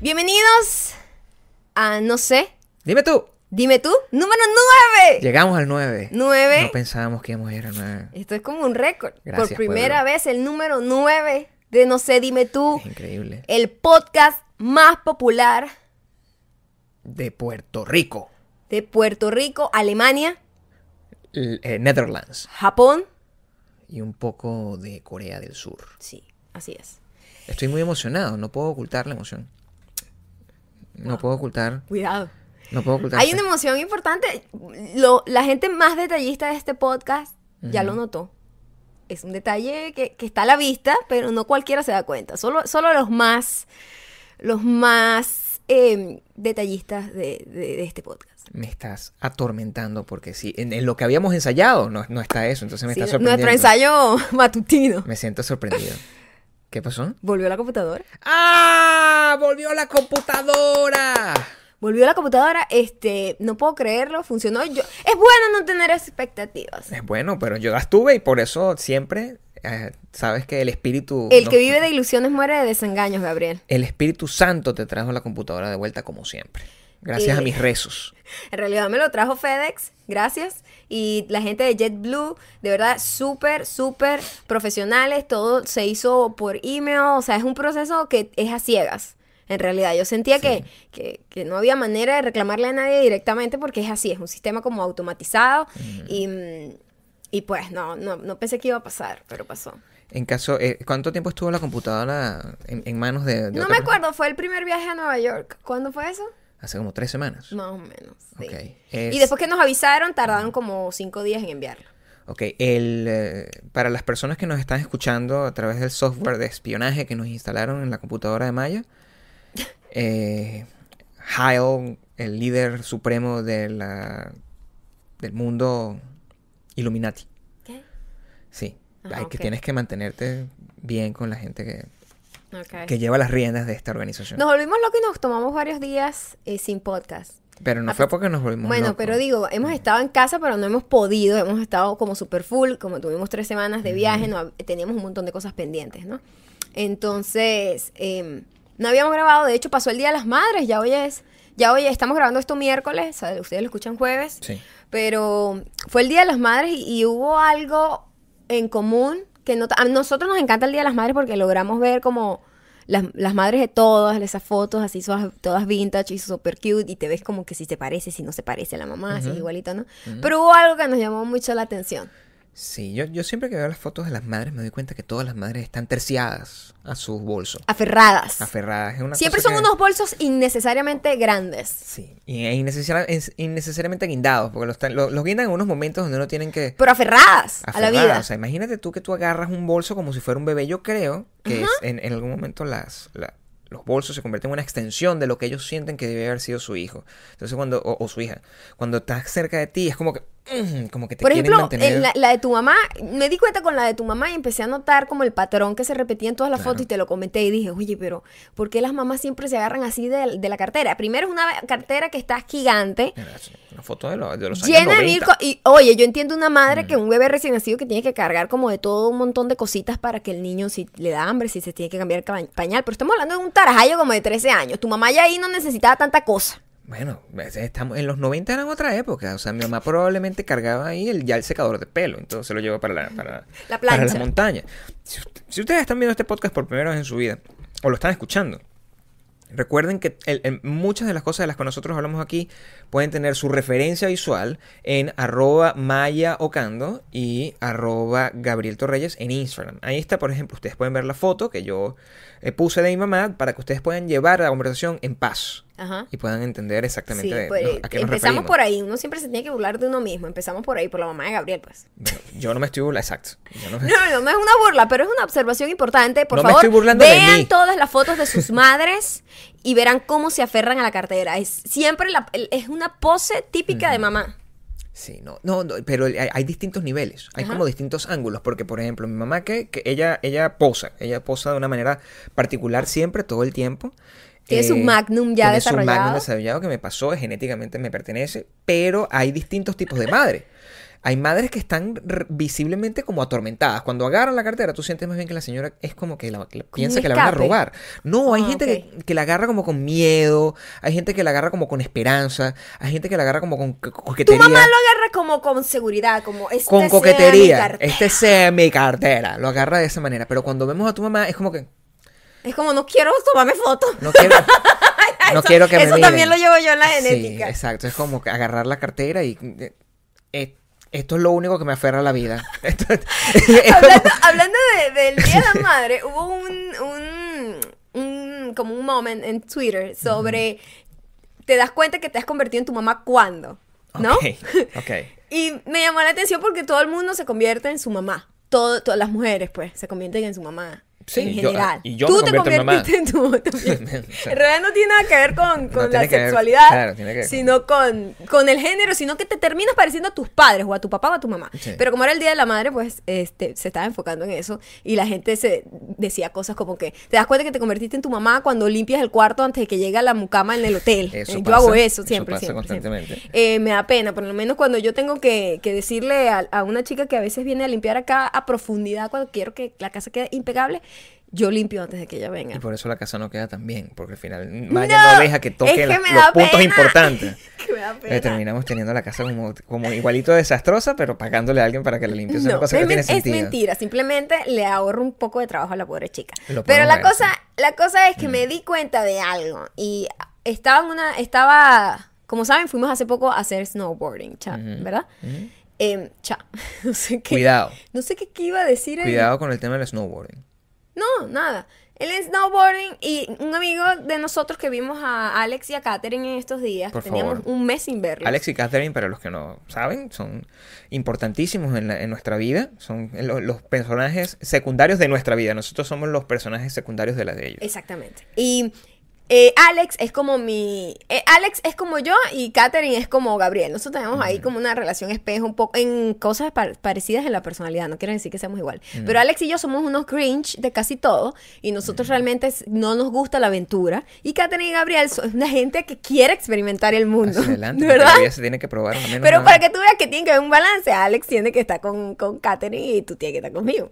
Bienvenidos a No sé, Dime tú. dime tú, número 9. Llegamos al 9. 9. No pensábamos que íbamos a ir al 9. Esto es como un récord. Gracias, Por primera pueblo. vez el número 9 de No sé, dime tú, Es increíble. el podcast más popular De Puerto Rico. de Puerto Rico, Alemania, L- eh, Netherlands. Japón. Y un poco de Corea del Sur. Sí, así es. Estoy muy emocionado. No puedo ocultar la emoción. No puedo ocultar. Cuidado. No puedo ocultar. Hay una emoción importante. Lo- la gente más detallista de este podcast ya lo notó. Es un detalle que, que está a la vista, pero no cualquiera se da cuenta. Solo, solo los más, los más eh, detallistas de, de- de este podcast. Me estás atormentando porque sí. En, en lo que habíamos ensayado no, no está eso. Entonces me Sí, está sorprendiendo. nuestro ensayo matutino. Me siento sorprendido. ¿Qué pasó? Volvió la computadora. ¡Ah! ¡Volvió la computadora! Volvió la computadora. Este, no puedo creerlo. Funcionó. Yo, es bueno no tener expectativas. Es bueno, pero yo las tuve y por eso siempre eh, sabes que el espíritu. El no- que vive de ilusiones muere de desengaños, Gabriel. El Espíritu Santo te trajo la computadora de vuelta como siempre. Gracias Eh. a mis rezos. En realidad me lo trajo FedEx, gracias. Y la gente de JetBlue, de verdad, súper, súper profesionales. Todo se hizo por email. O sea, es un proceso que es a ciegas. En realidad, yo sentía que, que, que no había manera de reclamarle a nadie directamente porque es así, es un sistema como automatizado. y, mm, y pues no, no, no pensé que iba a pasar, pero pasó. En caso, eh, ¿cuánto tiempo estuvo la computadora en, en manos de, de No me acuerdo, fue el primer viaje a Nueva York. ¿Cuándo fue eso? Hace como tres semanas. Más o menos. sí. Ok. Es- Y después que nos avisaron, tardaron como cinco días en enviarlo. Ok, el, eh, para las personas que nos están escuchando a través del software de espionaje que nos instalaron en la computadora de Maya, eh, Heil, el líder supremo de la, del mundo Illuminati. ¿Qué? Sí, Ajá, hay que tienes que mantenerte bien con la gente que, Ok. que lleva las riendas de esta organización. Nos volvimos locos y nos tomamos varios días eh, sin podcast. Pero no fue porque nos volvimos Bueno, locos. pero digo, hemos estado en casa, pero no hemos podido. Hemos estado como super full, como tuvimos tres semanas de viaje, no, teníamos un montón de cosas pendientes, ¿no? Entonces, em, no habíamos grabado. De hecho, pasó el Día de las Madres. Ya hoy es, ya hoy estamos grabando esto miércoles. sea, Ustedes lo escuchan jueves. Sí. Pero fue el Día de las Madres y, y hubo algo en común que no, a nosotros nos encanta el Día de las Madres porque logramos ver como las, las madres de todas, esas fotos así todas, todas vintage y super cute y te ves como que si se parece, si no se parece a la mamá, si es igualito, ¿no? Pero hubo algo que nos llamó mucho la atención. Sí, yo, yo siempre que veo las fotos de las madres me doy cuenta que todas las madres están terciadas a sus bolsos, Aferradas. aferradas. Es una Siempre son que- unos bolsos innecesariamente grandes. Sí, y e innecesaria- es- innecesariamente guindados, porque los, tan- lo- los guindan en unos momentos donde uno tienen que... Pero aferradas a la vida. O sea, imagínate tú que tú agarras un bolso como si fuera un bebé. Yo creo que es- en, en algún momento las, la- los bolsos se convierten en una extensión de lo que ellos sienten que debe haber sido su hijo. Entonces cuando, o, o su hija, cuando estás cerca de ti es como que, como que te Por ejemplo, mantener... en la, la de tu mamá, me di cuenta con la de tu mamá y empecé a notar como el patrón que se repetía en todas las Claro. fotos y te lo comenté y dije, oye, pero ¿por qué las mamás siempre se agarran así de, de la cartera? Primero es una cartera que está gigante, Una foto de, lo- de los llena de mil 90. co- Y oye, yo entiendo una madre que un bebé recién nacido que tiene que cargar como de todo un montón de cositas para que el niño, si le da hambre, si se tiene que cambiar el pañal. Pero estamos hablando de un tarajayo como de 13 años. Tu mamá ya ahí no necesitaba tanta cosa. Bueno, estamos, en los 90 eran otra época. O sea, mi mamá probablemente cargaba ahí el, ya el secador de pelo. Entonces se lo llevó para la, para, La para si ustedes están viendo este podcast por primera vez en su vida, o lo están escuchando, recuerden que el- el- muchas de las cosas de las que nosotros hablamos aquí pueden tener su referencia visual en arroba maya ocando y arroba gabriel torreyes en Instagram. Ahí está, por ejemplo, ustedes pueden ver la foto que yo eh, puse de mi mamá para que ustedes puedan llevar la conversación en paz Ajá. y puedan entender exactamente Sí, pues, no, a qué nos empezamos referimos. por ahí. Uno siempre se tiene que burlar de uno mismo. Empezamos por ahí, por la mamá de Gabriel, pues. Bueno, yo no me estoy burlando, exacto. Yo no me- No, no, es una burla, pero es una observación importante. Por No me favor, estoy burlando de vean mí. todas las fotos de sus madres y verán cómo se aferran a la cartera. Es siempre la- es una pose típica de mamá. Sí, no, no, no, pero hay, hay distintos niveles, hay Ajá. como distintos ángulos, porque por ejemplo, mi mamá que, que ella, ella posa, ella posa de una manera particular siempre, todo el tiempo. Tiene su magnum ya tiene su magnum desarrollado. desarrollado que me pasó, genéticamente me pertenece, pero hay distintos tipos de madre. hay madres que están visiblemente como atormentadas. Cuando agarran la cartera, tú sientes más bien que la señora es como que, la- piensa que la van a robar. No, hay Ah, gente que, que la agarra como con miedo, hay gente que la agarra como con esperanza, hay gente que la agarra como con co- Tu coquetería. mamá lo agarra como con seguridad, como este con sea mi coquetería. cartera. Este sea mi cartera. Lo agarra de esa manera. Pero cuando vemos a tu mamá, es como que Es como, no quiero tomarme fotos. no quiero, no Eso- quiero que me Eso miren. también lo llevo yo en la Sí, genética. exacto. Es como agarrar la cartera y. eh, esto es lo único que me aferra a la vida. Esto- es como- hablando hablando de- del Día de la Madre, hubo un, un, un- como un moment en Twitter sobre te das cuenta que te has convertido en tu mamá cuando, ¿no? Ok, ok. Y me llamó la atención porque todo el mundo se convierte en su mamá. Todo, todas las mujeres, pues, se convierten en su mamá. Sí, en yo- general. y yo Tú me te en convertiste en tu también. En realidad no tiene nada que ver con, con la ver- sexualidad, claro, tiene que ver con- sino con, con el género, sino que te terminas pareciendo a tus padres, o a tu papá o a tu mamá. Sí. Pero como era el Día de la Madre, pues este, se estaba enfocando en eso. Y la gente se decía cosas como que te das cuenta que te convertiste en tu mamá cuando limpias el cuarto antes de que llegue la mucama en el hotel. Eso Eh, yo hago eso eso siempre. pasa siempre. Eh, me da pena, por lo menos cuando yo tengo que, que decirle a, a una chica que a veces viene a limpiar acá a profundidad cuando quiero que la casa quede impecable, yo limpio antes de que ella venga. Y por eso la casa no queda tan bien, porque al final Maya no, deja que es toque que los puntos importantes. Que me da pena. Eh, terminamos teniendo la casa como, como igualito desastrosa, pero pagándole a alguien para que la limpie. Es una No, cosa que es, no tiene men- es sentido. mentira, simplemente le ahorro un poco de trabajo a la pobre chica. Pero la ver, cosa, sí. la cosa es que Mm. me di cuenta de algo y estaba en una, estaba, como saben, fuimos hace poco a hacer snowboarding, cha. ¿verdad? Em, cha, no sé qué. Cuidado, No sé qué, qué iba a decir. ahí. cuidado con el tema del snowboarding. No, nada. El snowboarding y un amigo de nosotros que vimos a Alex y a Katherine en estos días, Por teníamos favor. un mes sin verlos. Alex y Catherine, para los que no saben, son importantísimos en, la- en nuestra vida. Son lo- los personajes secundarios de nuestra vida. Nosotros somos los personajes secundarios de la de ellos. Exactamente. Y eh, Alex es como mi. eh, Alex es como yo y Katherine es como Gabriel. Nosotros tenemos ahí como una relación espejo un poco en cosas par- parecidas en la personalidad. No quiero decir que seamos igual. Pero Alex y yo somos unos cringe de casi todo. Y nosotros realmente es- no nos gusta la aventura. Y Katherine y Gabriel son una gente que quiere experimentar el mundo. Hacia adelante, ¿Verdad? se tiene que probar. menos Pero para que tú veas que tiene que haber un balance, Alex tiene que estar con, con Katherine y tú tienes que estar conmigo.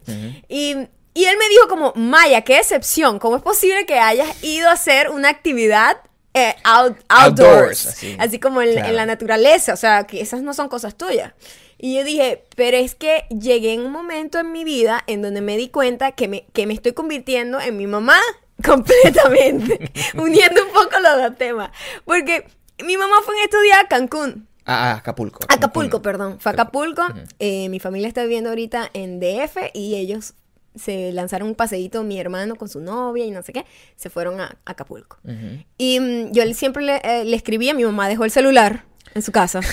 y, y él me dijo como, Maya, qué excepción, ¿cómo es posible que hayas ido a hacer una actividad eh, out- outdoors? Outdoors, así. así. como en, Claro. en la naturaleza, o sea, que esas no son cosas tuyas. Y yo dije, pero es que llegué en un momento en mi vida en donde me di cuenta que me, que me estoy convirtiendo en mi mamá completamente, uniendo un poco los dos temas. Porque mi mamá fue en estos días a Cancún. Ah, ah, Acapulco. Acapulco, perdón. Fue Acapulco. Ujú. Eh, mi familia está viviendo ahorita en DF y ellos se lanzaron un paseíto, mi hermano con su novia y no sé qué, se fueron a Acapulco. Y mm, yo le- siempre le, eh, le escribía, mi mamá dejó el celular en su casa.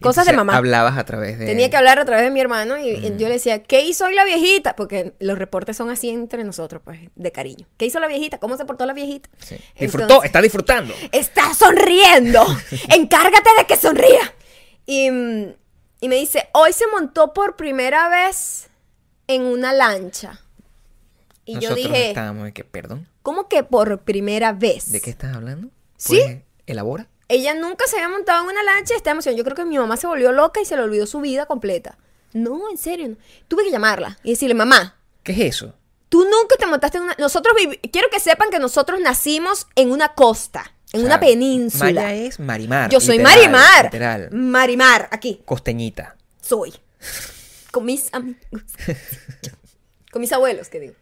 Cosas de mamá. Hablabas a través de. Tenía que hablar a través de mi hermano y, y yo le decía, ¿qué hizo hoy la viejita? Porque los reportes son así entre nosotros, pues, de cariño. ¿Qué hizo la viejita? ¿Cómo se portó la viejita? Sí. Disfrutó, está disfrutando. está sonriendo. Encárgate de que sonría. Y, mm, y me dice, hoy se montó por primera vez en una lancha. Y Nosotros yo dije, estábamos que, perdón, ¿cómo que por primera vez? ¿de qué estás hablando? ¿Sí? Elabora. Ella nunca se había montado en una lancha está emocionada. Yo creo que mi mamá se volvió loca y se le olvidó su vida completa. No, en serio. no. Tuve que llamarla y decirle, mamá, ¿Qué es eso? tú nunca te montaste en una... Nosotros vivi- Quiero que sepan que nosotros nacimos en una costa, en O una península. Maya es Marimar. Yo soy literal, Marimar. Literal. Marimar, aquí. Costeñita. soy. Con mis amigos. con mis abuelos, que digo.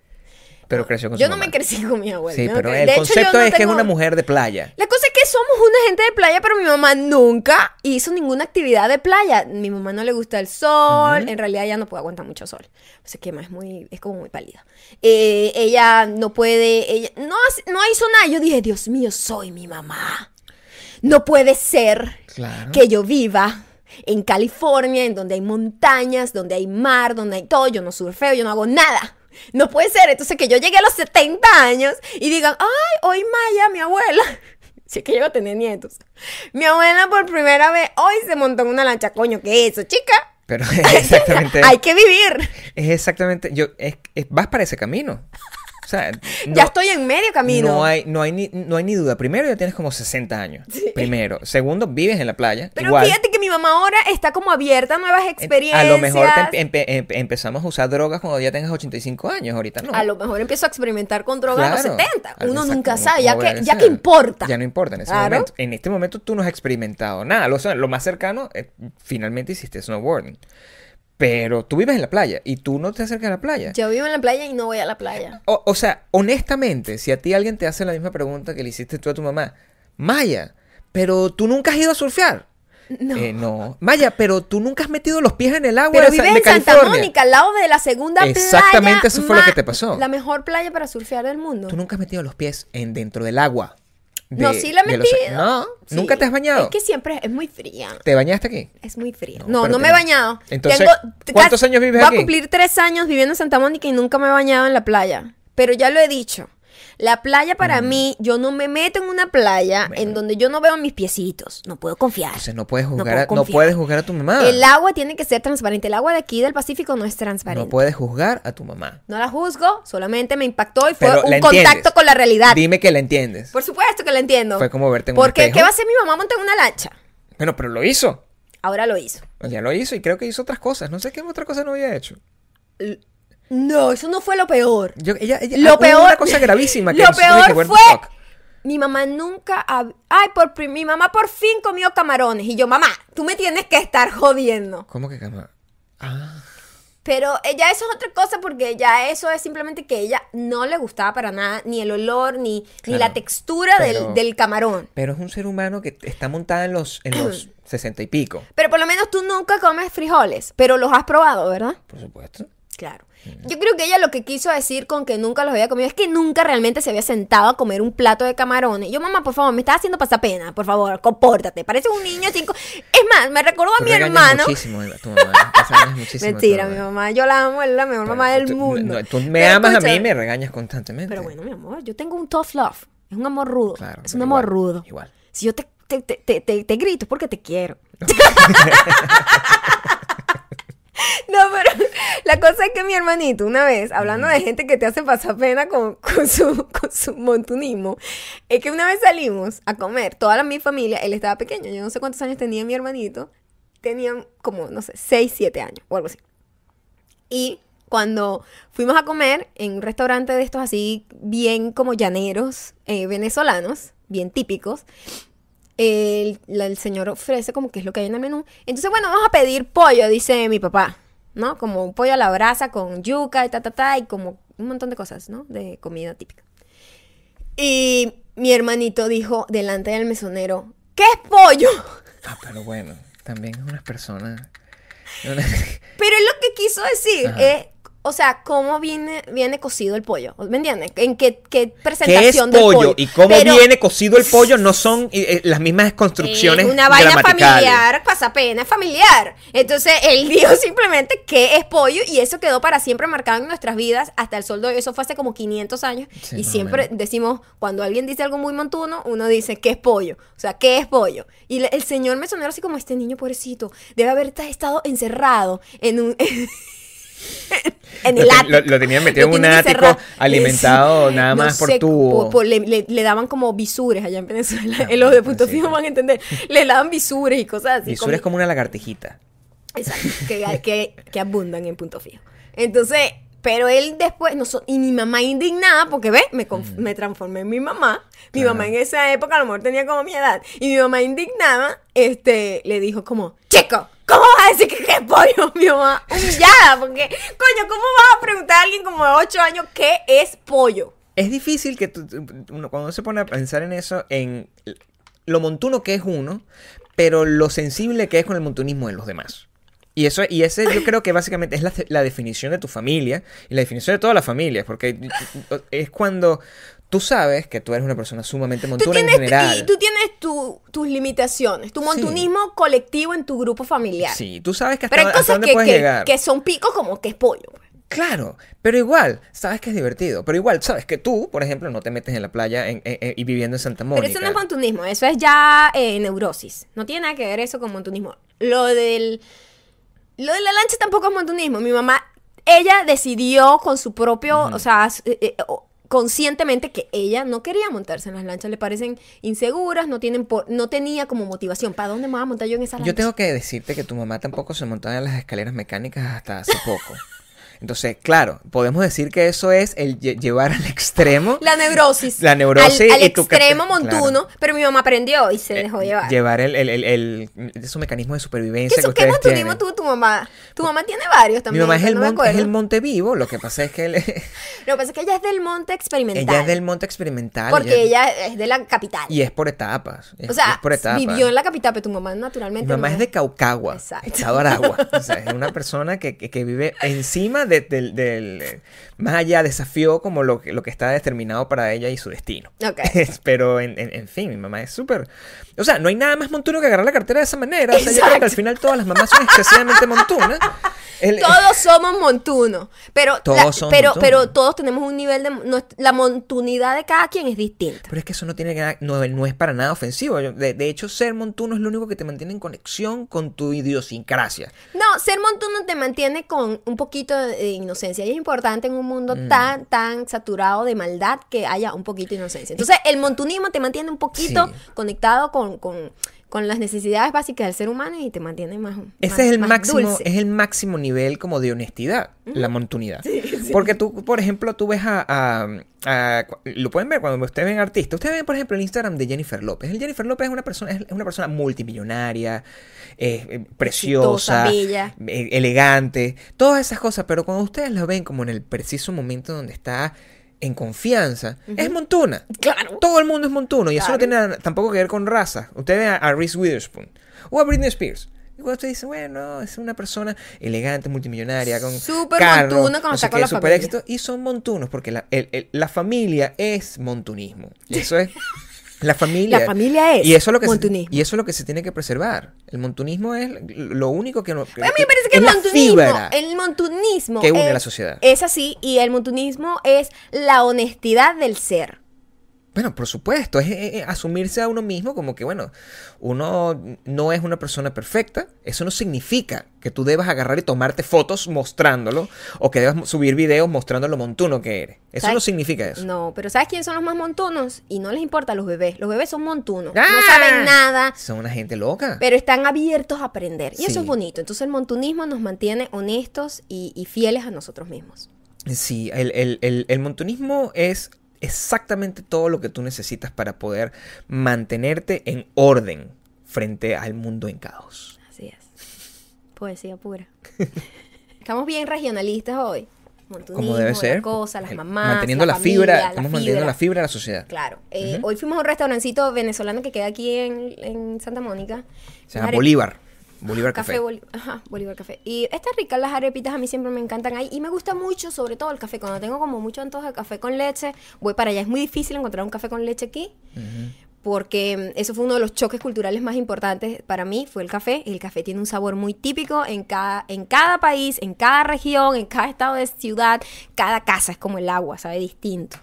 Pero creció con Yo su no mamá. me crecí con mis abuelos. Sí, no pero el de hecho, yo concepto no es que es una mujer de playa. La cosa es que somos una gente de playa, pero mi mamá nunca hizo ninguna actividad de playa. Mi mamá no le gusta el sol. En realidad ella no puede aguantar mucho sol. Se quema, es muy, es como muy pálida. Eh, ella no puede, ella no, no hizo nada. Yo dije, Dios mío, soy mi mamá. No puede ser Claro. que yo viva en California, en donde hay montañas, donde hay mar, donde hay todo. Yo no surfeo, yo no hago nada. No puede ser. Entonces que yo llegué a los 70 años y digan, ay, hoy Maya, mi abuela. Si es que llego a tener nietos. Mi abuela por primera vez hoy se montó en una lancha. Coño, ¿qué es eso, chica? Pero es exactamente. Hay que vivir. Es exactamente. Yo, es, es- vas para ese camino. O sea, no, ya estoy en medio camino. No hay, no, hay ni, no hay ni duda. Primero, ya tienes como 60 años. Primero. Segundo, vives en la playa. Pero igual. fíjate que mi mamá ahora está como abierta a nuevas experiencias. A lo mejor te empe- empe- empezamos a usar drogas cuando ya tengas 85 años, ahorita no. A lo mejor empiezo a experimentar con drogas a los Claro. 70. Uno Exacto, nunca sabe, ya que, ya que importa. Ya no importa en ese Claro. momento. En este momento tú no has experimentado nada. Lo más cercano, eh, finalmente hiciste snowboarding. Pero tú vives en la playa y tú no te acercas a la playa. Yo vivo en la playa y no voy a la playa. O, o sea, honestamente, si a ti alguien te hace la misma pregunta que le hiciste tú a tu mamá, Maya, pero tú nunca has ido a surfear. No. Eh, no. Maya, pero tú nunca has metido los pies en el agua Pero de, vives de en Santa. Mónica, al lado de la segunda playa. Exactamente eso fue lo que te pasó. La mejor playa para surfear del mundo. Tú nunca has metido los pies en dentro del agua. De- no, sí la he los- metido. No, Sí. nunca te has bañado. Es que siempre es muy fría. ¿Te bañaste aquí? Es muy fría. No, No, me he bañado. Entonces, Tengo- ¿cuántos años vives voy aquí? a cumplir tres años viviendo en Santa Mónica y nunca me he bañado en la playa. Pero ya lo he dicho. La playa para mí, yo no me meto en una playa Mm. Bueno. en donde yo no veo mis piecitos. No puedo confiar. Entonces no puedes juzgar, a, no confiar. puedes juzgar a tu mamá. El agua tiene que ser transparente. El agua de aquí del Pacífico no es transparente. No puedes juzgar a tu mamá. No la juzgo, solamente me impactó y fue Pero un contacto con la realidad. Dime que la entiendes. Por supuesto que la entiendo. Fue como verte en un Porque, espejo. ¿qué va a hacer mi mamá montar una lancha? Bueno, pero lo hizo. Ahora lo hizo. Ya lo hizo y creo que hizo otras cosas. No sé qué otra cosa no había hecho. No, eso no fue lo peor. Yo, ella, ella- Lo hubo peor. una cosa gravísima que Lo peor dije, "What the fue. fuck?". Mi mamá nunca. hab- Ay, por mi mamá por fin comió camarones. Y yo, mamá, tú me tienes que estar jodiendo. ¿Cómo que cama? Ah, Pero ella eso es otra cosa porque ya eso es simplemente que ella no le gustaba para nada ni el olor ni, ni la textura pero- del, del camarón. pero es un ser humano que está montada en los, en los sesenta y pico. Pero por lo menos tú nunca comes frijoles, pero los has probado, ¿verdad? Por supuesto. Claro. Yo creo que ella lo que quiso decir con que nunca los había comido es que nunca realmente se había sentado a comer un plato de camarones. Yo, mamá, por favor, me estás haciendo pasar pena. Por favor, compórtate. Parece un niño cinco. Es más, me recordó a mi hermano. muchísimo a tu mamá. Muchísimo a tu Mentira, mi mamá. Yo la amo, es la mejor Pero mamá del tú- mundo. no, tú me Pero amas a mí y me regañas constantemente. Pero bueno, mi amor, yo tengo un tough love. Es un amor rudo. Claro, es un amor igual, rudo. igual. Si yo te, te, te, te, te- te grito es porque te quiero. No, pero la cosa es que mi hermanito, una vez, hablando de gente que te hace pasar pena con, con su, con su montunismo, es que una vez salimos a comer, toda la, mi familia, él estaba pequeño, yo no sé cuántos años tenía mi hermanito, tenían como, no sé, 6, 7 años o algo así. Y cuando fuimos a comer en un restaurante de estos así, bien como llaneros, eh, venezolanos, bien típicos, el, la- el señor ofrece como que es lo que hay en el menú. Entonces, bueno, vamos a pedir pollo, dice mi papá, ¿no? Como un pollo a la brasa con yuca y ta, ta, ta, y como un montón de cosas, ¿no? De comida típica. Y mi hermanito dijo delante del mesonero, ¿qué es pollo? Ah, pero bueno, también es una persona. una- Pero él lo que quiso decir Ajá. es, o sea, cómo viene, viene cocido el pollo. ¿Me entiendes? En qué, qué ¿Qué es presentación del pollo? pollo. Y cómo Pero viene cocido el pollo no son eh, eh, las mismas construcciones Es una vaina familiar, pasapena, familiar. Entonces él dijo simplemente que es pollo y eso quedó para siempre marcado en nuestras vidas hasta el sol de hoy. Eso fue hace como 500 años. Sí, y siempre menos. decimos, cuando alguien dice algo muy montuno, uno dice, ¿qué es pollo? O sea, ¿qué es pollo? Y le- el señor me sonó así como este niño pobrecito. Debe haber ta- estado encerrado en un... en el Lo, ático. lo- lo tenían metido en un ático alimentado nada no más por tubo. por- le, le- le daban como visures allá en Venezuela. en los de punto fijo van a entender. Le daban visures y cosas así. Y sur es como una lagartijita. Exacto, que, que, que abundan en punto fijo. Entonces, pero él después, no y mi mamá indignada, porque ve, me, me transformé en mi mamá. Mi Claro. mamá en esa época a lo mejor tenía como mi edad. Y mi mamá indignada, este, le dijo como, chico, ¿cómo vas a decir que, es pollo? Mi mamá humillada, porque, coño, ¿cómo vas a preguntar a alguien como de 8 años qué es pollo? Es difícil que tú- uno, cuando se pone a pensar en eso, en lo montuno que es uno, pero lo sensible que es con el montunismo de los demás. Y eso, y ese yo creo que básicamente es la, la definición de tu familia y la definición de todas las familias, porque es cuando tú sabes que tú eres una persona sumamente montuna en tienes, general. y tú tienes tu- tus limitaciones, tu Sí. montunismo colectivo en tu grupo familiar. Sí, tú sabes que hasta, Pero hay hasta cosas dónde que, puedes que- llegar. que son picos como que es pollo. pues. Claro, pero igual, sabes que es divertido. Pero igual, sabes que tú, por ejemplo, no te metes en la playa en- en- en- y viviendo en Santa Mónica. Pero eso no es montunismo, eso es ya eh, neurosis. No tiene nada que ver eso con montunismo. Lo del. Lo de la lancha tampoco es montunismo. Mi mamá, ella decidió con su propio. O sea, eh, eh, conscientemente que ella no quería montarse en las lanchas, le parecen inseguras, no tienen por, no tenía como motivación. ¿Para dónde me voy a montar yo en esa lancha? Yo tengo que decirte que tu mamá tampoco se montaba en las escaleras mecánicas hasta hace poco. Entonces, claro, podemos decir que eso es el lle- llevar al extremo La neurosis. La neurosis Al, al y extremo claro. montuno, pero mi mamá aprendió y se dejó llevar. llevar el, el, el, el- esos mecanismos de supervivencia ¿Qué, que qué ustedes tienen. tuvo tu mamá? Tu mamá tiene varios Mi también. mamá es el, no mon- es el monte vivo, lo que pasa es que él- Lo que pasa es que ella es del monte experimental. ella es del monte experimental. Porque ella es de la capital. Y es por etapas. Es, o sea, es por etapas. vivió en la capital, pero tu mamá Mi naturalmente. mamá no es de Caucagua, Exacto. Estado Aragua. O sea, es una persona que, que- que vive encima de- del, del- Más allá, desafió como lo, que- lo que está determinado para ella y su destino. Ok. Pero, en, en- en fin, mi mamá es súper... O sea, no hay nada más montuno que agarrar la cartera de esa manera. O sea, yo creo que al final todas las mamás son excesivamente montunas. El- Todos somos montunos, pero Todos la- somos pero pero todos tenemos un nivel de no- la montunidad de cada quien es distinta. Pero es que eso no tiene que nada- no, no es para nada ofensivo. De, de hecho, ser montuno es lo único que te mantiene en conexión con tu idiosincrasia. No, ser montuno te mantiene con un poquito de inocencia y es importante en un mundo Mm. tan tan saturado de maldad que haya un poquito de inocencia. Entonces, el montunismo te mantiene un poquito Sí. conectado con, con, con las necesidades básicas del ser humano y te mantiene más Ese más- es el máximo, dulce. es el máximo nivel como de honestidad, la montunidad. Porque tú, por ejemplo, tú ves a, a- a- lo pueden ver cuando ustedes ven artistas. Ustedes ven, por ejemplo, el Instagram de Jennifer López. El Jennifer López es una persona, es una persona multimillonaria, eh, eh, preciosa, bella. eh, elegante, todas esas cosas. Pero cuando ustedes la ven como en el preciso momento donde está en confianza, es montuna. Claro. Todo el mundo es montuno y eso no tiene nada- tampoco que ver con raza. Usted ve a, a Reese Witherspoon o a Britney Spears. Y cuando usted dice, bueno, es una persona elegante, multimillonaria, con Súper carro, montuno cuando no sé con la familia. éxito. Y son montunos porque la, el- el- la familia es montunismo. Y eso es... La familia. La familia es y eso es lo que se- montunismo. y eso es lo que se tiene que preservar. El montunismo es lo único que... no- A mí me parece que es el la montunismo, fibra. el montunismo que une es, la sociedad. Es así, y el montunismo es la honestidad del ser. Bueno, por supuesto, es, asumirse a uno mismo como que, bueno, uno no es una persona perfecta. Eso no significa que tú debas agarrar y tomarte fotos mostrándolo o que debas subir videos mostrando lo montuno que eres. Eso ¿Sabes? no significa eso. No, pero ¿sabes quiénes son los más montunos? Y no les importa a los bebés. Los bebés son montunos. ¡Ah! No saben nada, Son una gente loca. pero están abiertos a aprender. Y eso es bonito. Entonces el montunismo nos mantiene honestos y, y fieles a nosotros mismos. Sí, el, el, el, el montunismo es exactamente todo lo que tú necesitas para poder mantenerte en orden frente al mundo en caos. Así es. Poesía pura. Estamos bien regionalistas hoy. Como debe la ser. cosa, las mamás. Manteniendo la, familia, fibra, la estamos manteniendo la fibra de la sociedad. Claro. Eh, Hoy fuimos a un restaurancito venezolano que queda aquí en, en Santa Mónica. Se llama Bolívar. Bolívar Café, Ajá, Bolívar Café. Y estas ricas las arepitas a mí siempre me encantan ahí. Y me gusta mucho, sobre todo el café. Cuando tengo como mucho antojo de café con leche, voy para allá. Es muy difícil encontrar un café con leche aquí. Porque mm, eso fue uno de los choques culturales más importantes para mí, fue el café. El café tiene un sabor muy típico en cada, en cada país, en cada región, en cada estado de ciudad. Cada casa es como el agua, sabe distinto.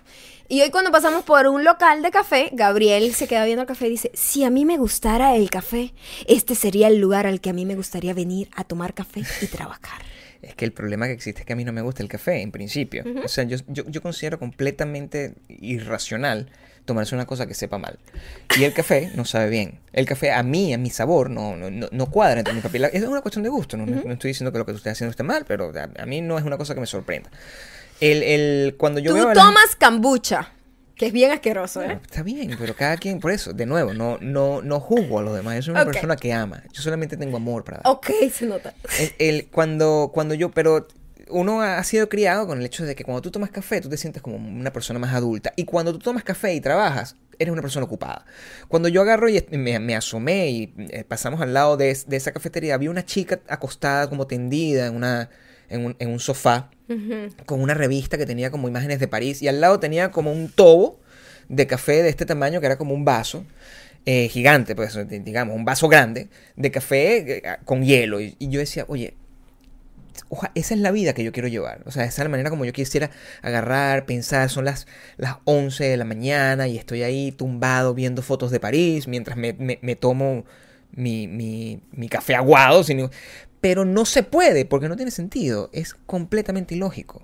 Y hoy cuando pasamos por un local de café, Gabriel se queda viendo el café y dice, si a mí me gustara el café, este sería el lugar al que a mí me gustaría venir a tomar café y trabajar. Es que el problema que existe es que a mí no me gusta el café, en principio. O sea, yo, yo, yo considero completamente irracional tomarse una cosa que sepa mal. Y el café no sabe bien. El café a mí, a mi sabor, no, no, no, no cuadra entre mi papila. Es una cuestión de gusto. No, no estoy diciendo que lo que tú estás haciendo esté mal, pero a, a mí no es una cosa que me sorprenda. El, el, cuando yo Tú veo la- tomas kombucha, que es bien asqueroso, ¿eh? Está bien, pero cada quien, por eso, de nuevo, no, no, no juzgo a los demás. Yo soy una persona que ama. Yo solamente tengo amor para dar. Ok, se nota. El, el- cuando, cuando yo, pero uno ha sido criado con el hecho de que cuando tú tomas café, tú te sientes como una persona más adulta. Y cuando tú tomas café y trabajas, eres una persona ocupada. Cuando yo agarro y me, me asomé y eh, pasamos al lado de, de esa cafetería, había una chica acostada como tendida en, una, en, un, en un sofá con una revista que tenía como imágenes de París y al lado tenía como un tobo de café de este tamaño que era como un vaso eh, gigante, pues di- digamos, un vaso grande de café eh, con hielo. Y, y yo decía, oye, oja- esa es la vida que yo quiero llevar. O sea, esa es la manera como yo quisiera agarrar, pensar. Son las, las 11 de la mañana y estoy ahí tumbado viendo fotos de París mientras me, me- me tomo mi, mi- mi café aguado. sin Pero no se puede porque no tiene sentido. Es completamente ilógico.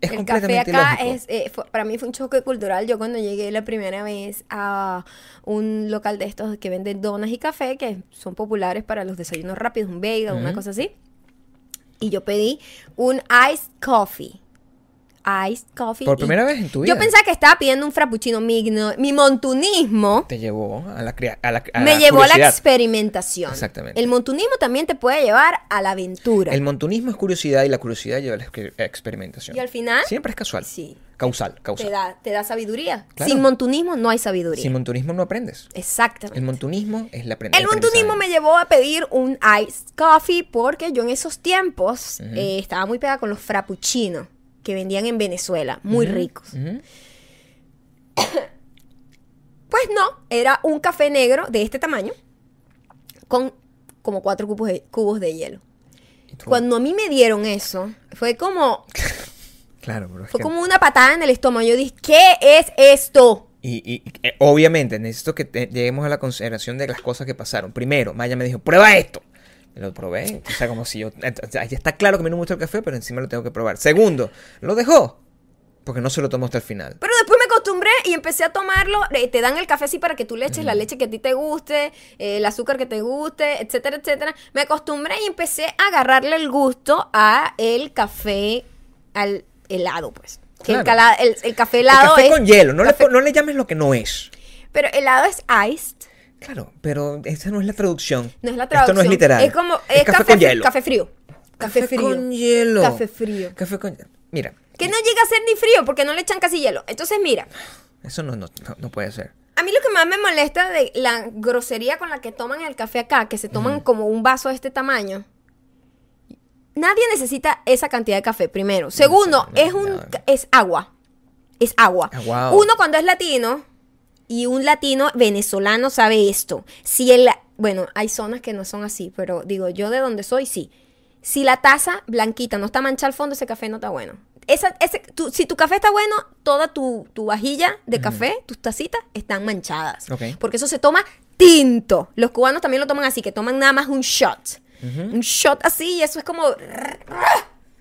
Es el café acá es, eh, fue- para mí fue un choque cultural. Yo cuando llegué la primera vez a un local de estos que venden donas y café, que son populares para los desayunos rápidos, un bagel, una Ujú. cosa así. Y yo pedí un iced coffee. Iced coffee. Por primera vez en tu Yo vida. pensaba que estaba pidiendo un frappuccino. Mi, mi montunismo Te llevó a la, a la, a me la llevó a la experimentación. Exactamente. El montunismo también te puede llevar a la aventura. El montunismo es curiosidad y la curiosidad lleva a la exper- experimentación. Y al final, Siempre es casual. sí, Causal, te causal. da, te da sabiduría. Claro. Sin montunismo no hay sabiduría. Sin montunismo no aprendes. Exactamente. El montunismo es la aprendizaje. El montunismo me llevó a pedir un iced coffee porque yo en esos tiempos eh, estaba muy pegada con los frappuccinos que vendían en Venezuela, muy ricos. Pues no, era un café negro de este tamaño con como cuatro cubos de, cubos de hielo. Cuando a mí me dieron eso, fue como, Claro, pero fue que- como una patada en el estómago. Yo dije, ¿qué es esto? Y, y- y, eh, obviamente necesito que te- lleguemos a la consideración de las cosas que pasaron. Primero, Maya me dijo, prueba esto. Lo probé. O sea, como si yo... ya está claro que a mí no me gusta el café, pero encima lo tengo que probar. Segundo, lo dejó. Porque no se lo tomó hasta el final. Pero después me acostumbré y empecé a tomarlo. eh, te dan el café así para que tú le eches la leche que a ti te guste, eh, el azúcar que te guste, etcétera, etcétera. Me acostumbré y empecé a agarrarle el gusto a el café, al helado, pues. Que el, cala- el- el café El helado café es... con hielo. No, café- le, no le llames lo que no es. Pero helado es iced. Claro, pero esa no es la traducción. No es la traducción. Esto no es literal. Es como... Es café, café, con hielo. Café frío. Café, frío. con hielo. Café frío. Café con Mira, Que no llega a ser ni frío porque no le echan casi hielo. Entonces, mira. eso no, no, no, puede ser. A mí lo que más me molesta de la grosería con la que toman el café acá, que se toman como un vaso de este tamaño. Nadie necesita esa cantidad de café, primero. Segundo, no, es un es agua. Es agua. Wow. Uno cuando es latino y un latino venezolano sabe esto. Si el bueno, hay zonas que no son así, pero digo, yo de donde soy sí. Si la taza blanquita no está manchada al fondo, ese café no está bueno. Esa, ese, tu- si tu café está bueno, toda tu, tu vajilla de café, tus tacitas, están manchadas. Ok. Porque eso se toma tinto. Los cubanos también lo toman así, que toman nada más un shot. Un shot así y eso es como...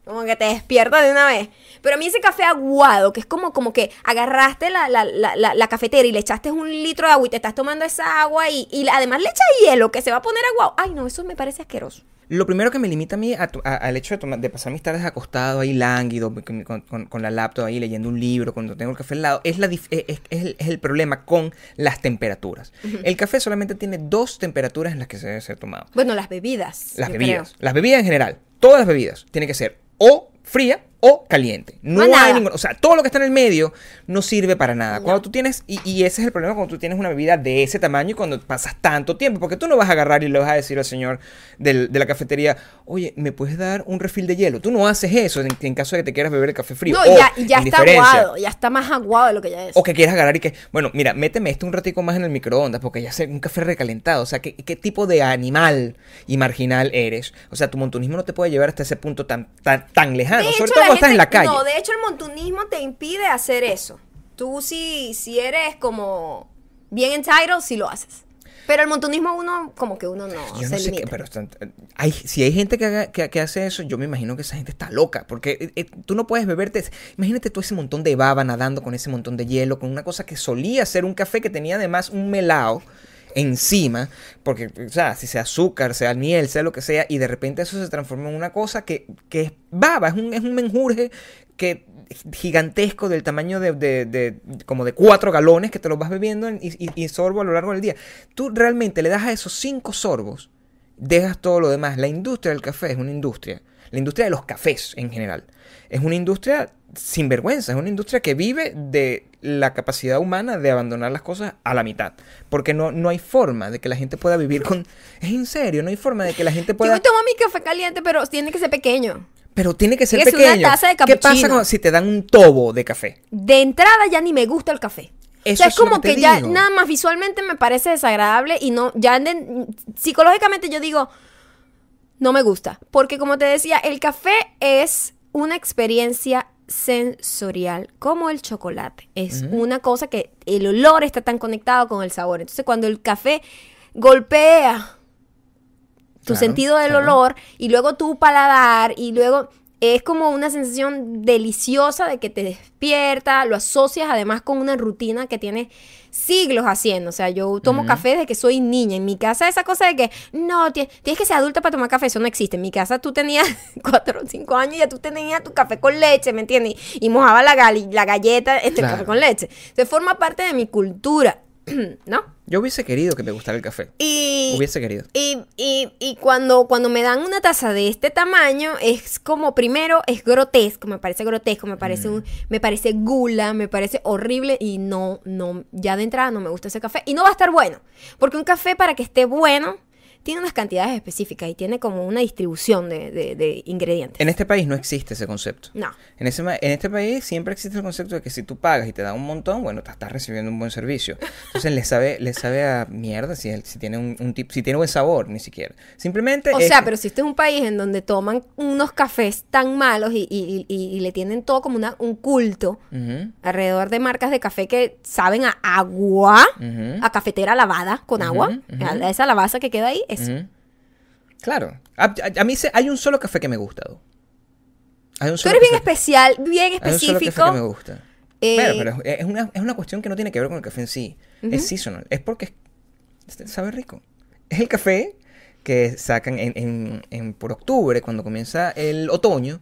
Como que te despierta de una vez. Pero a mí ese café aguado, que es como, como que agarraste la, la, la, la- cafetera y le echaste un litro de agua y te estás tomando esa agua y, y además le echas hielo que se va a poner aguado. Ay, no, eso me parece asqueroso. Lo primero que me limita a mí a to- a- al hecho de, tomar- de pasar mis tardes acostado ahí lánguido, con, con- la laptop ahí leyendo un libro, cuando tengo el café al lado, es, la dif- es, es- el, es el problema con las temperaturas. El café solamente tiene dos temperaturas en las que se debe ser tomado. Bueno, las bebidas. Las bebidas. creo. Las bebidas en general. Todas las bebidas. Tiene que ser o fría o caliente. No Más hay ningún. O sea, todo lo que está en el medio no sirve para nada. Cuando tú tienes. Y, y ese es el problema cuando tú tienes una bebida de ese tamaño y cuando pasas tanto tiempo. Porque tú no vas a agarrar y le vas a decir al señor del- de la cafetería, oye, ¿me puedes dar un refil de hielo? Tú no haces eso en, en caso de que te quieras beber el café frío. No, O, ya, ya está aguado, ya está más aguado de lo que ya es. o que quieras agarrar y que, bueno, mira, méteme esto un ratico más en el microondas porque ya sé un café recalentado. O sea, ¿qué, qué tipo de animal y marginal eres? O sea, tu montunismo no te puede llevar hasta ese punto tan, tan, tan lejano. De Sobre todo cuando estás en la calle. No, de hecho el montunismo te impide hacer eso. Tú si, si eres como bien entitled, sí lo haces. Pero el montunismo uno, como que uno no Yo se no sé limita. qué, pero hay, si hay gente que, haga- que, que hace eso, yo me imagino que esa gente está loca, porque eh, eh, tú no puedes beberte, imagínate tú ese montón de baba nadando con ese montón de hielo, con una cosa que solía ser un café que tenía además un melao encima, porque, o sea, si sea azúcar, sea miel, sea lo que sea, y de repente eso se transforma en una cosa que, que es baba, es un, es un menjurje que gigantesco del tamaño de, de- como de cuatro galones que te lo vas bebiendo en- y, y- y sorbo a lo largo del día. Tú realmente le das a esos cinco sorbos, dejas todo lo demás. La industria del café es una industria, la industria de los cafés en general, es una industria sin vergüenza, es una industria que vive de la capacidad humana de abandonar las cosas a la mitad. Porque no, no hay forma de que la gente pueda vivir con... Es en serio, no hay forma de que la gente Yo pueda... me tomo mi café caliente, pero tiene que ser pequeño. Pero tiene que ser Tiene que ser una pequeño. taza de ¿Qué pasa si te dan un tobo de café? De entrada ya ni me gusta el café. Eso o sea, es como que que, ya digo. nada más visualmente me parece desagradable y no, ya de- psicológicamente yo digo, no me gusta. Porque como te decía, el café es una experiencia sensorial, como el chocolate. Es una cosa que el olor está tan conectado con el sabor. Entonces cuando el café golpea tu Claro, sentido del claro. olor y luego tu paladar y luego es como una sensación deliciosa de que te despierta, lo asocias además con una rutina que tienes siglos haciendo. O sea, yo tomo café desde que soy niña. En mi casa esa cosa de que no, ti- tienes que ser adulta para tomar café, eso no existe. En mi casa tú tenías cuatro o cinco años y ya tú tenías tu café con leche, ¿me entiendes? Y, mojaba la, la galleta, este Claro. café con leche. Entonces forma parte de mi cultura, ¿no? Yo hubiese querido que me gustara el café. Y, Hubiese querido. y, y, y cuando, cuando me dan una taza de este tamaño, es como, primero, es grotesco, me parece grotesco, me parece, un, me parece gula, me parece horrible y no, no, ya de entrada no me gusta ese café. Y no va a estar bueno, porque un café para que esté bueno tiene unas cantidades específicas y tiene como una distribución de, de- de ingredientes. En este país no existe ese concepto. No. En, ese, en este país siempre existe el concepto de que si tú pagas y te dan un montón, bueno, te estás recibiendo un buen servicio. Entonces le sabe, le sabe a mierda si, si tiene un, un tip, si tiene buen sabor, ni siquiera. Simplemente. O es- sea, pero si este es un país en donde toman unos cafés tan malos y, y- y- y le tienen todo como una, un culto alrededor de marcas de café que saben a agua, a cafetera lavada con agua, a esa lavaza que queda ahí, Claro. A, a- a mí se- hay un solo café que me gusta. Hay un Tú eres bien especial, bien hay un solo café específico. que me gusta. Eh, Bueno, pero es, una, es una cuestión que no tiene que ver con el café en sí. Es seasonal. Es porque es- sabe rico. Es el café que sacan en, en- en- por octubre, cuando comienza el otoño.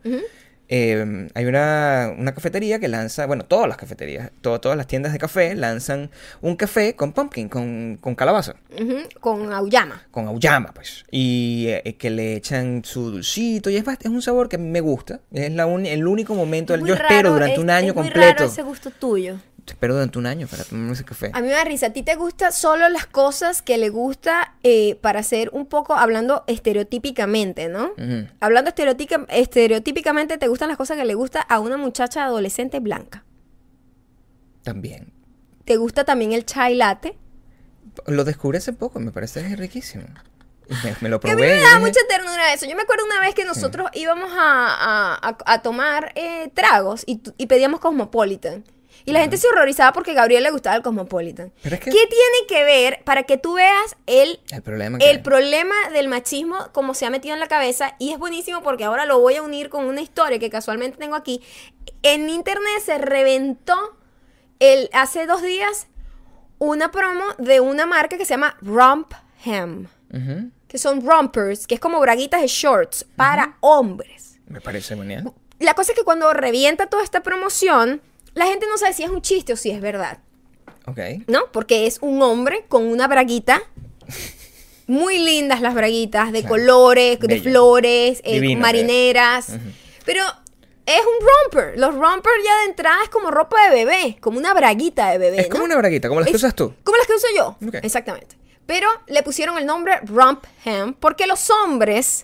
Eh, hay una, una cafetería que lanza, bueno, todas las cafeterías, to- todas las tiendas de café lanzan un café con pumpkin, con, con calabaza, Ujú, con auyama. con auyama, pues. Y eh, que le echan su dulcito. Y es, es un sabor que me gusta. Es la uni- el único momento. Es yo espero durante es- un año es muy completo. raro ese gusto tuyo. Espero durante un año para tomarme ese café. A mí me da risa. ¿A ti te gusta solo las cosas que le gusta eh, para ser un poco, hablando estereotípicamente, ¿no? Hablando estereotípica- estereotípicamente, ¿te gustan las cosas que le gusta a una muchacha adolescente blanca? También. ¿Te gusta también el chai latte? Lo descubrí hace poco, me parece riquísimo. Me, me lo Que a mí probé. me daba dije, mucha ternura eso. Yo me acuerdo una vez que nosotros íbamos a, a- a- a tomar eh, tragos y, y pedíamos Cosmopolitan. Y la gente se horrorizaba porque a Gabriel le gustaba el Cosmopolitan. Pero es que- ¿Qué tiene que ver para que tú veas el, El problema el problema del machismo como se ha metido en la cabeza? Y es buenísimo porque ahora lo voy a unir con una historia que casualmente tengo aquí. En internet se reventó el, hace dos días una promo de una marca que se llama Rump Hem Ujú, que son rompers, que es como braguitas de shorts para hombres. Me parece genial. La cosa es que cuando revienta toda esta promoción, la gente no sabe si es un chiste o si es verdad, Ok. ¿no? Porque es un hombre con una braguita. Muy lindas las braguitas, de Claro. colores, de flores, eh, Divino, marineras. Pero es un romper. Los rompers ya de entrada es como ropa de bebé, como una braguita de bebé. Es como una braguita, como las que usas tú. Como las que uso yo. Exactamente. Pero le pusieron el nombre Rump Hem porque los hombres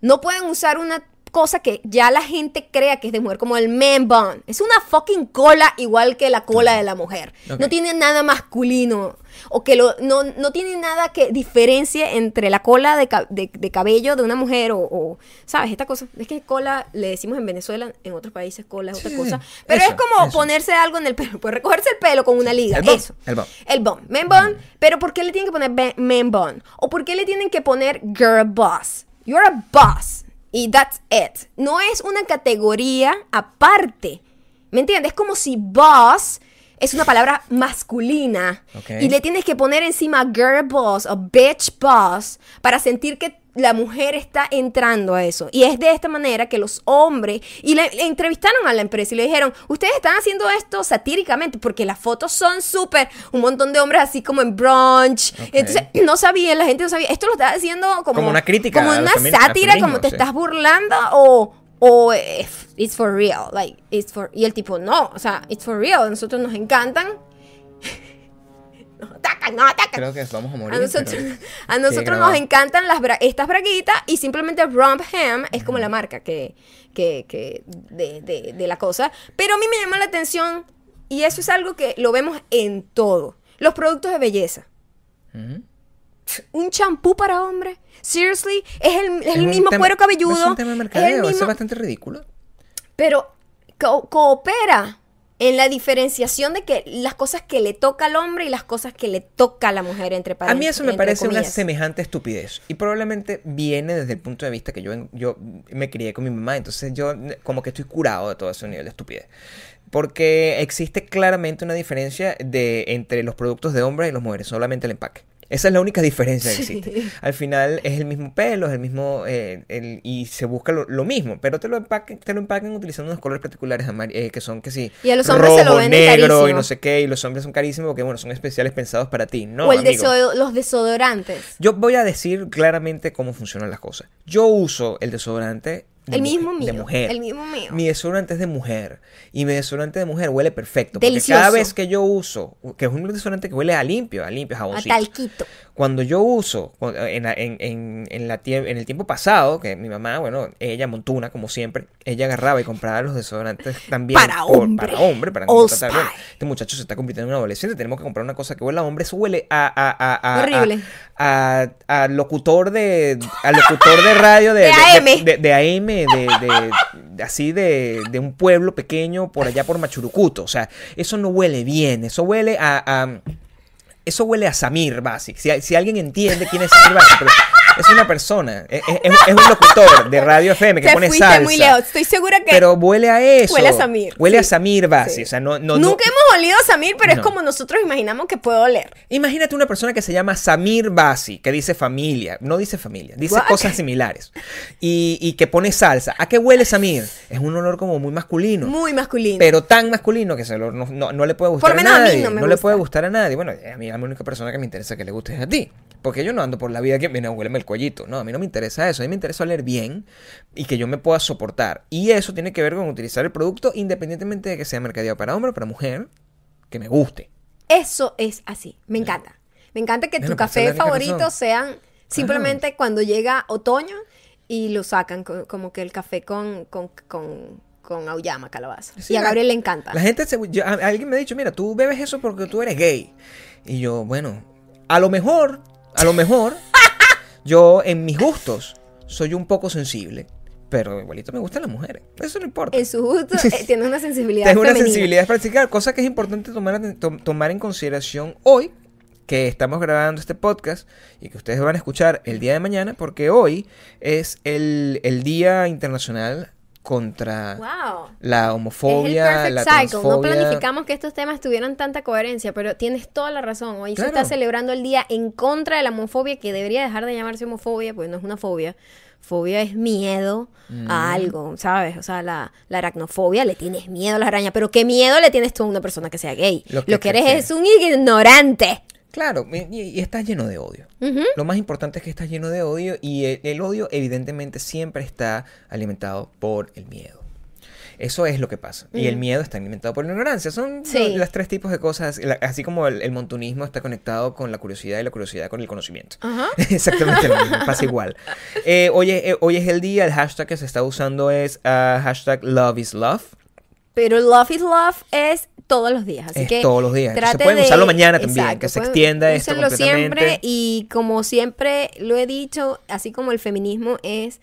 no pueden usar una cosa que ya la gente crea que es de mujer, como el man bun. Es una fucking cola igual que la cola de la mujer. No tiene nada masculino. O que lo, no, no tiene nada que diferencie entre la cola de, de- de cabello de una mujer o, o, ¿sabes? Esta cosa. Es que cola le decimos en Venezuela, en otros países cola es otra Sí, cosa. Pero Eso, es como eso. ponerse algo en el pelo. Pues recogerse el pelo con una liga. El bun, eso. el bun. El bun. Men bun. Pero ¿por qué le tienen que poner men bun? ¿O por qué le tienen que poner girl boss? You're a boss. Y that's it. No es una categoría aparte. ¿Me entiendes? Es como si boss es una palabra masculina. Ok. Y le tienes que poner encima girl boss o bitch boss para sentir que la mujer está entrando a eso. Y es de esta manera que los hombres, y le, le entrevistaron a la empresa y le dijeron, ustedes están haciendo esto satíricamente porque las fotos son súper, un montón de hombres así como en brunch. Ok. Entonces, no sabía, la gente no sabía. Esto lo está haciendo como, Como una crítica Como una sátira, como te sí. estás burlando o... O it's for real, like, it's for... Y el tipo, no, o sea, it's for real, nosotros nos encantan. nos atacan, nos atacan. Creo que vamos a morir. A nosotros, pero- a nosotros nos encantan las bra- estas braguitas y simplemente Rump Ham es como la marca que, que, que de, de- de la cosa. Pero a mí me llama la atención y eso es algo que lo vemos en todo. Los productos de belleza. Un champú para hombre. Seriously, es el, es el un mismo tema- cuero cabelludo. Es un tema de es el mercadeo, mismo- es bastante ridículo. pero co- coopera en la diferenciación de que las cosas que le toca al hombre y las cosas que le toca a la mujer entre A mí eso me parece una semejante estupidez. Y probablemente viene desde el punto de vista que yo, yo me crié con mi mamá. Entonces yo como que estoy curado de todo ese nivel de estupidez. Porque existe claramente una diferencia de, entre los productos de hombres y los mujeres. Solamente el empaque. Esa es la única diferencia que existe. Al final es el mismo pelo, es el mismo... eh, el- y se busca lo, lo mismo. Pero te lo, empaquen, te lo empacan utilizando unos colores particulares eh, que son que sí... Y a los hombres se lo rojo, venden negro y no sé qué. Y los hombres son carísimos porque, bueno, son especiales pensados para ti. No, o el amigo. deso- los desodorantes. Yo voy a decir claramente cómo funcionan las cosas. Yo uso el desodorante de, El mismo de mío. mujer. El mismo mío. Mi desodorante es de mujer. Y mi desodorante de mujer huele perfecto. Porque Delicioso. cada vez que yo uso, que es un desodorante que huele a limpio, a limpio, A jaboncito. talquito. Cuando yo uso, en, la- en, en, en la tie- en el tiempo pasado, que mi mamá, bueno, ella montuna, como siempre, ella agarraba y compraba los desodorantes también. Para por- hombre. Para hombre, para Old tratar, bueno, este muchacho se está convirtiendo en un adolescente, tenemos que comprar una cosa que huele a hombre, eso huele a... a, a, a Horrible. A, a- a locutor de... A locutor de radio de... De AM. De, de- de AM, de, de- de- así de, de un pueblo pequeño por allá por Machurucuto. O sea, eso no huele bien, eso huele a... a- eso huele a Samir Basic. Si, si alguien entiende quién es Samir Basic, pero es una persona, es, es- es un locutor de radio FM que Te pone salsa. muy lejos. Estoy segura que Pero huele a eso. Huele a Samir, Huele a. Samir Basic. Sí. O sea, no, no, no- nunca hemos olido a Samir, pero No. es como nosotros imaginamos que puede oler. Imagínate una persona que se llama Samir Basi, que dice familia, no dice familia, dice What? cosas similares. Y, y que pone salsa. ¿A qué huele Samir? Es un olor como muy masculino. Muy masculino. Pero tan masculino que ese olor no, no- no le puede gustar Por a menos a mí nadie. no me le gusta. puede gustar a nadie. Bueno, a mí la única persona que me interesa que le guste es a ti. Porque yo no ando por la vida que, mira, huéleme el cuellito. No, a mí no me interesa eso. A mí me interesa oler bien y que yo me pueda soportar. Y eso tiene que ver con utilizar el producto independientemente de que sea mercadeado para hombre o para mujer, que me guste. Eso es así. Me encanta. Me encanta que tu pues, café favorito razón. sean simplemente cuando llega otoño y lo sacan co- como que el café con, con, con, con auyama, calabaza. Sí, y a la- Gabriel le encanta. La gente, se, yo- alguien me ha dicho, mira, tú bebes eso porque tú eres gay. Y yo, bueno, a lo mejor, a lo mejor, yo en mis gustos soy un poco sensible. Pero igualito me gustan las mujeres. Eso no importa. En su gusto eh, tiene una sensibilidad Tengo una femenina. sensibilidad practicar, cosa que es importante tomar, to- tomar en consideración hoy que estamos grabando este podcast y que ustedes van a escuchar el día de mañana, porque hoy es el, el Día Internacional contra Wow. la Es el homofobia, la cycle. No planificamos que estos temas tuvieran tanta coherencia, pero tienes toda la razón. Hoy se está celebrando el día en contra de la homofobia, que debería dejar de llamarse homofobia, porque no es una fobia. Fobia es miedo Mm. a algo, ¿sabes? O sea, la, la aracnofobia le tienes miedo a las arañas, pero ¿qué miedo le tienes tú a una persona que sea gay? Lo Lo que- eres es un ignorante. Claro, y, y- estás lleno de odio. Lo más importante es que estás lleno de odio y el, el odio evidentemente siempre está alimentado por el miedo. Eso es lo que pasa. Y el miedo está alimentado por la ignorancia. Son Sí. los tres tipos de cosas. la- Así como el, el montunismo está conectado con la curiosidad y la curiosidad con el conocimiento. Ajá. Exactamente lo mismo, pasa igual. Eh, hoy, es, eh, hoy es el día, el hashtag que se está usando es ah, hashtag love is love. Pero love is love es todos los días. Así Es que todos los días. Trate pueden de- usarlo mañana también, que se pueden- extienda esto completamente. siempre y como siempre lo he dicho, así como el feminismo es,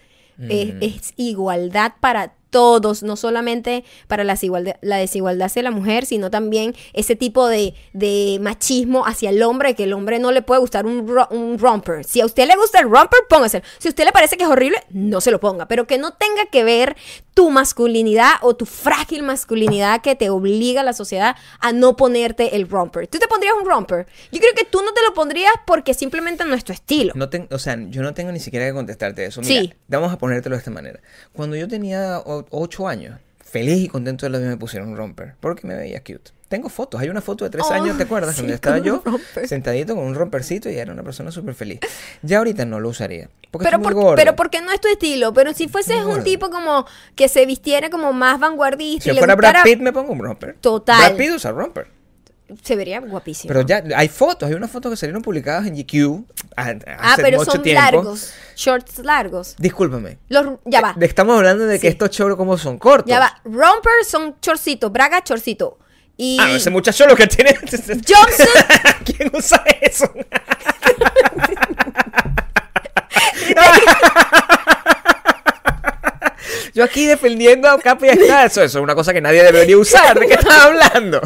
es, Mm. es igualdad para todos, no solamente para la desigualdad, la desigualdad hacia la mujer, sino también ese tipo de, de machismo hacia el hombre, que el hombre no le puede gustar un, ro- un romper. Si a usted le gusta el romper, póngase. Si a usted le parece que es horrible, no se lo ponga. Pero que no tenga que ver tu masculinidad o tu frágil masculinidad que te obliga a la sociedad a no ponerte el romper. ¿Tú te pondrías un romper? Yo creo que tú no te lo pondrías porque simplemente no es tu estilo. No ten- o sea, yo no tengo ni siquiera que contestarte eso. Mira, Sí. vamos a ponértelo de esta manera. Cuando yo tenía o- ocho años, feliz y contento de la vida me pusieron un romper, porque me veía cute. Tengo fotos, hay una foto de tres Oh, años, ¿te acuerdas? sí, donde estaba yo sentadito con un rompercito y era una persona súper feliz. Ya ahorita no lo usaría, porque Pero, muy por, gordo. pero porque no es tu estilo. Pero si fueses un tipo como que se vistiera como más vanguardista si y yo le fuera gustara, Brad Pitt me pongo un romper. Total. Brad Pitt usa romper. Se vería guapísimo. Pero ya hay fotos, hay unas fotos que salieron publicadas en GQ hace ah, pero mucho son tiempo. largos. Shorts largos. Discúlpame. Los, ya va. De- Estamos hablando de que Sí. estos chorros como son cortos. Ya va. Rompers son chorcito. Braga, chorcito. Y Ah, ese muchacho lo que tiene. Johnson. ¿Quién usa eso? Yo aquí defendiendo a capa y espada. Eso, eso es una cosa que nadie debería usar. ¿De qué estás hablando?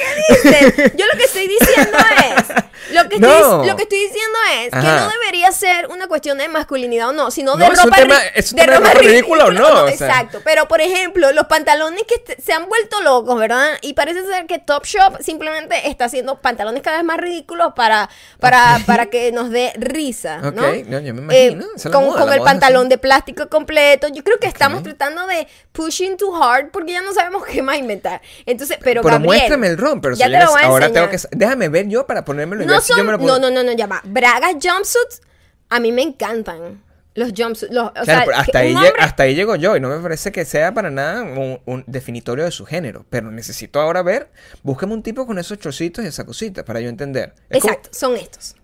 ¿Qué dices? Yo lo que estoy diciendo es. Lo que, No. estoy, lo que estoy diciendo es que no debería ser una cuestión de masculinidad o no, sino de No, es un ropa, tema- ri- es un de tema ropa ridícula o no, o sea. Exacto. Pero por ejemplo, los pantalones que se han vuelto locos, ¿verdad? Y parece ser que Topshop simplemente está haciendo pantalones cada vez más ridículos para, para, para que nos dé risa. ¿no? Ok, no, yo me imagino, esa es la con moda, con el es así. pantalón de plástico completo. Yo creo que estamos tratando de pushing too hard porque ya no sabemos qué más inventar. Entonces, pero, Pero Gabriel, muéstrame el romper. Ya te lo voy a ahora enseñar. tengo que. Déjame ver yo para ponérmelo y No son, yo no, no, no, no, ya va. Bragas jumpsuits, a mí me encantan. Los jumpsuits, los, o Claro, sea, hasta, ahí, un lle- hombre- hasta ahí llego yo y no me parece que sea para nada un, un definitorio de su género. Pero necesito ahora ver, búsqueme un tipo con esos chocitos y esa cosita para yo entender. Es como- Exacto, son estos.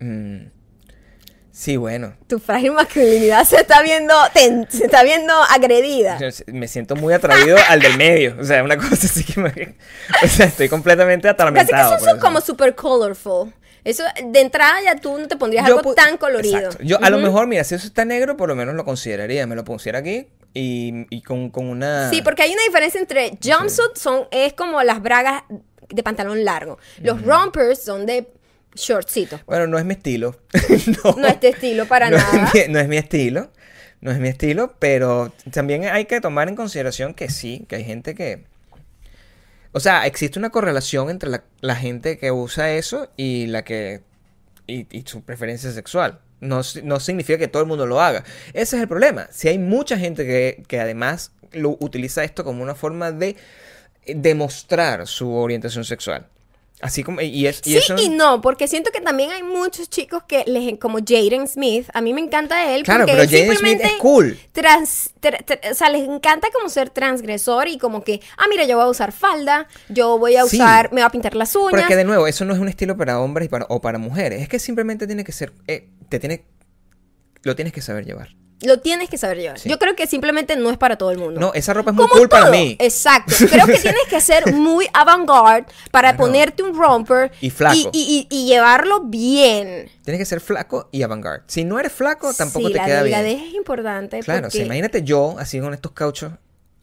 Mm. Sí, bueno. Tu frágil masculinidad se está viendo, se está viendo agredida. Yo Me siento muy atraído al del medio. O sea, una cosa así que me... O sea, estoy completamente Casi que atormentado. son, como super colorful. Eso, de entrada ya tú no te pondrías Yo algo tan colorido. Exacto. Yo a lo mejor, mira, si eso está negro, por lo menos lo consideraría. Me lo pusiera aquí y, y con, con una... Sí, porque hay una diferencia entre jumpsuit son, es como las bragas de pantalón largo. Los rompers son de shortcito. Bueno, no es mi estilo. no. No es de estilo para no nada. Es mi, no es mi estilo. No es mi estilo, pero también hay que tomar en consideración que sí, que hay gente que... O sea, existe una correlación entre la, la gente que usa eso y la que... Y, y su preferencia sexual. No, no significa que todo el mundo lo haga. Ese es el problema. Si hay mucha gente que, que además lo utiliza esto como una forma de demostrar su orientación sexual. Así como... Y, es, y Sí eso... y no, porque siento que también hay muchos chicos que les, como Jaden Smith, a mí me encanta él Claro, porque pero Jaden Smith simplemente es cool. trans- tra- tra- o sea, les encanta como ser transgresor y como que, ah, mira, yo voy a usar falda, yo voy a Sí. usar, me voy a pintar las uñas. Porque de nuevo, eso no es un estilo para hombres y para, o para mujeres. Es que simplemente tiene que ser. eh, te tiene. Lo tienes que saber llevar. Lo tienes que saber llevar. Sí. Yo creo que simplemente no es para todo el mundo. No, esa ropa es muy Como cool para todo. mí. Exacto. Creo que tienes que ser muy avant-garde para Claro. ponerte un romper Y flaco. y, y- y- y llevarlo bien. Tienes que ser flaco y avant-garde. Si no eres flaco, tampoco sí, te la queda bien. delgadez es importante. Claro, o porque- sea, imagínate yo así con estos cauchos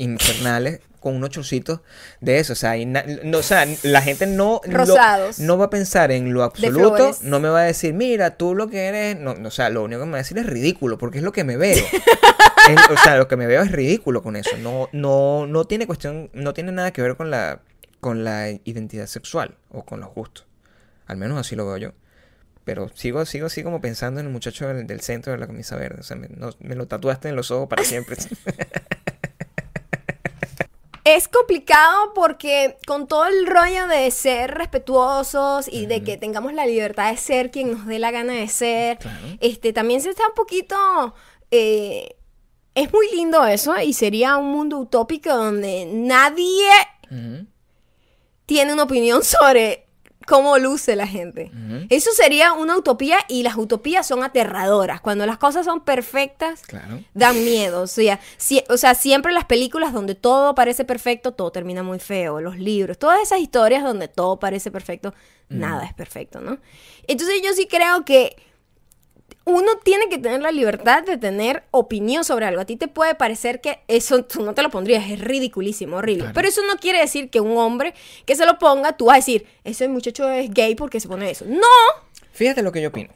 infernales con unos chorcitos de eso, o sea, y na- no, o sea, la gente no lo- Rosados. no va a pensar en lo absoluto, no me va a decir, mira, tú lo que eres, no, no, o sea, lo único que me va a decir es ridículo, porque es lo que me veo. Es- o sea, lo que me veo es ridículo con eso. No, no, no tiene cuestión, no tiene nada que ver con la, con la identidad sexual o con los gustos. Al menos así lo veo yo. Pero sigo, sigo así como pensando en el muchacho del, del centro de la camisa verde. O sea, me, no- me lo tatuaste en los ojos para siempre. Es complicado porque con todo el rollo de ser respetuosos y de que tengamos la libertad de ser quien nos dé la gana de ser, Claro. este también se está un poquito... eh, es muy lindo eso y sería un mundo utópico donde nadie tiene una opinión sobre cómo luce la gente. Eso sería una utopía y las utopías son aterradoras. Cuando las cosas son perfectas, Claro. dan miedo. O sea, si- o sea, siempre las películas donde todo parece perfecto, todo termina muy feo. Los libros, todas esas historias donde todo parece perfecto, nada es perfecto, ¿no? Entonces yo sí creo que uno tiene que tener la libertad de tener opinión sobre algo. A ti te puede parecer que eso tú no te lo pondrías, es ridiculísimo, horrible. Claro. Pero eso no quiere decir que un hombre que se lo ponga, tú vas a decir, ese muchacho es gay porque se pone eso. No, Fíjate lo que yo opino.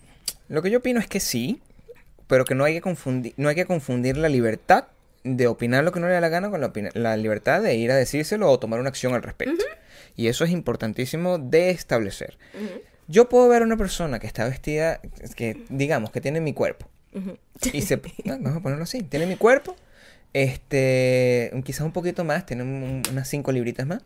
Lo que yo opino es que sí, pero que no hay que confundir, no hay que confundir la libertad de opinar lo que no le da la gana con la, la libertad de ir a decírselo o tomar una acción al respecto. Y eso es importantísimo de establecer. Yo puedo ver a una persona que está vestida, que digamos que tiene mi cuerpo. Y se, no, vamos a ponerlo así, tiene mi cuerpo, este, quizás un poquito más, tiene un- unas cinco libritas más,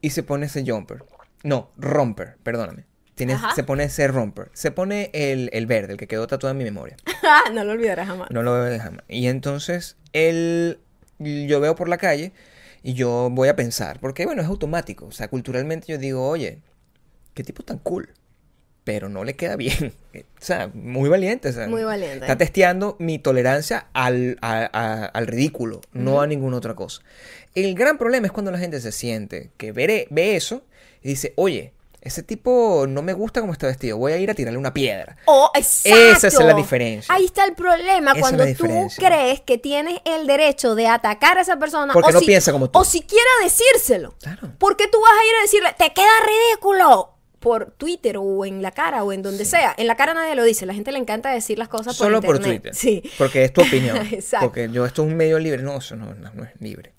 y se pone ese jumper. No, romper, perdóname. Tiene, se pone ese romper. Se pone el, el verde, el que quedó tatuado en mi memoria. no lo olvidarás jamás. No lo de jamás. Y entonces, él, yo veo por la calle y yo voy a pensar, porque bueno, es automático. O sea, culturalmente yo digo, oye, qué tipo tan cool. Pero no le queda bien. O sea, muy valiente. o sea, Muy valiente. Está testeando mi tolerancia al, a- a- al ridículo, no a ninguna otra cosa. El gran problema es cuando la gente se siente que ve, ve eso y dice, oye, ese tipo no me gusta cómo está vestido, voy a ir a tirarle una piedra. Oh, exacto. Esa es la diferencia. Ahí está el problema Esa es cuando tú crees que tienes el derecho de atacar a esa persona Porque o no si- piensa como tú. o siquiera decírselo. Claro. ¿Por qué tú vas a ir a decirle, te queda ridículo? Por Twitter o en la cara o en donde sea. En la cara nadie lo dice. La gente le encanta decir las cosas Solo por por internet. Twitter. Sí. Porque es tu opinión. Exacto. Porque yo, esto es un medio libre. No, eso no, no, no es libre.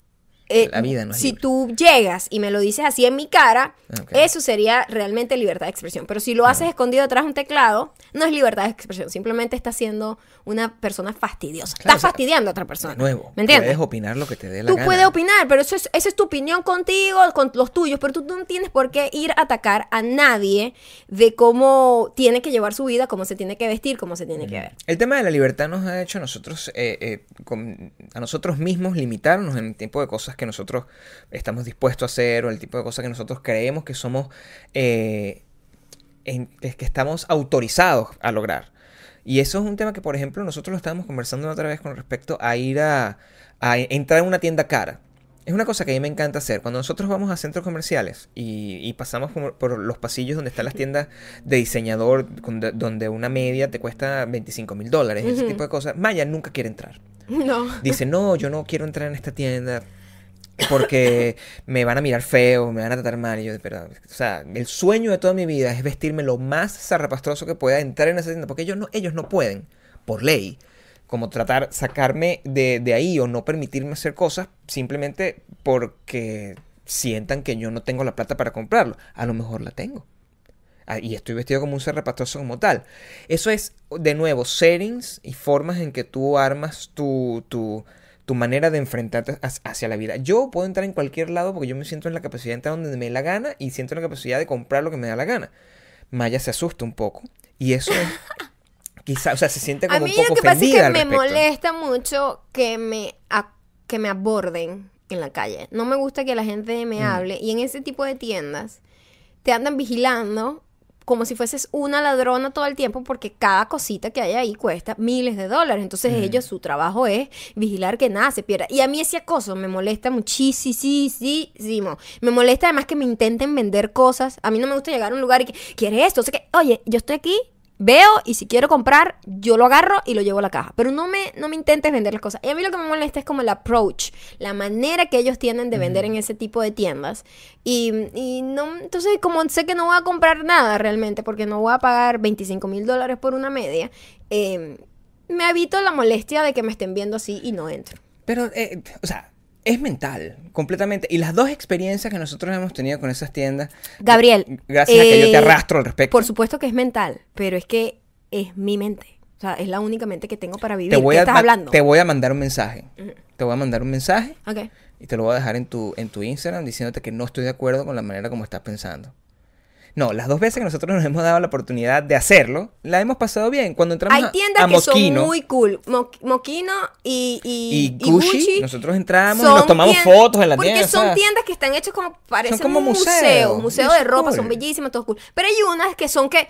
Eh, La vida no es si libre. tú llegas y me lo dices así en mi cara, eso sería realmente libertad de expresión. Pero si lo haces escondido detrás de un teclado, no es libertad de expresión. Simplemente estás siendo una persona fastidiosa. Claro, estás o sea, fastidiando a otra persona. De nuevo, ¿Me entiendes? puedes opinar lo que te dé la Tú gana. puedes opinar, pero eso es, esa es tu opinión contigo, con los tuyos, pero tú no tienes por qué ir a atacar a nadie de cómo tiene que llevar su vida, cómo se tiene que vestir, cómo se tiene que ver. El tema de la libertad nos ha hecho a nosotros, eh, eh, con- a nosotros mismos limitarnos en el tipo de cosas que nosotros estamos dispuestos a hacer o el tipo de cosas que nosotros creemos que somos, eh, en- que estamos autorizados a lograr. Y eso es un tema que, por ejemplo, nosotros lo estábamos conversando otra vez con respecto a ir a, a entrar en una tienda cara. Es una cosa que a mí me encanta hacer. Cuando nosotros vamos a centros comerciales y, y pasamos por, por los pasillos donde están las tiendas de diseñador, donde, una media te cuesta 25 mil dólares, ese tipo de cosas, Maya nunca quiere entrar. No. Dice, no, yo no quiero entrar en esta tienda porque me van a mirar feo, me van a tratar mal. Y yo, pero, o sea, el sueño de toda mi vida es vestirme lo más zarrapastroso que pueda, entrar en esa tienda, porque ellos no, ellos no pueden, por ley, como tratar, sacarme de, de ahí o no permitirme hacer cosas simplemente porque sientan que yo no tengo la plata para comprarlo. A lo mejor la tengo. Ah, Y estoy vestido como un zarrapastroso como tal. Eso es, de nuevo, settings y formas en que tú armas tu, tu, tu manera de enfrentarte hacia- la vida. Yo puedo entrar en cualquier lado porque yo me siento en la capacidad de entrar donde me dé la gana y siento la capacidad de comprar lo que me da la gana. Maya se asusta un poco. Y eso es, quizá, o sea, se siente como A mí un poco lo que pasa es ofendida que me respecto. molesta mucho que me, a- que me aborden en la calle. No me gusta que la gente me Mm. hable. Y en ese tipo de tiendas te andan vigilando como si fueses una ladrona todo el tiempo porque cada cosita que hay ahí cuesta miles de dólares. Entonces Mm. ellos, su trabajo es vigilar que nada se pierda. Y a mí ese acoso me molesta muchísimo. Me molesta además que me intenten vender cosas. A mí no me gusta llegar a un lugar y que, ¿quieres esto? O sea que, oye, yo estoy aquí, veo y si quiero comprar, yo lo agarro y lo llevo a la caja. Pero no me, no me intentes vender las cosas. Y a mí lo que me molesta es como el approach, la manera que ellos tienen de vender en ese tipo de tiendas. Y, y no, entonces como sé que no voy a comprar nada realmente, porque no voy a pagar 25 mil dólares por una media, eh, me evito la molestia de que me estén viendo así y no entro. Pero, eh, o sea, es mental, completamente. Y las dos experiencias que nosotros hemos tenido con esas tiendas, Gabriel. gracias a que yo te eh, arrastro al respecto. Por supuesto que es mental, pero es que es mi mente. O sea, es la única mente que tengo para vivir. te voy, ¿Qué a, estás hablando? te voy a mandar un mensaje. Te voy a mandar un mensaje Ok. y te lo voy a dejar en tu, en tu Instagram diciéndote que no estoy de acuerdo con la manera como estás pensando. No, las dos veces que nosotros nos hemos dado la oportunidad de hacerlo, la hemos pasado bien. Cuando entramos Hay a- tiendas a que son muy cool. Mo- Moquino y, y, y, Gucci, nosotros entramos y son nos tomamos fotos en la porque tienda. o son sea, tiendas que están hechas como parecen como un museo, museos, museo de ropa, cool. son bellísimas, todo cool. Pero hay unas que son que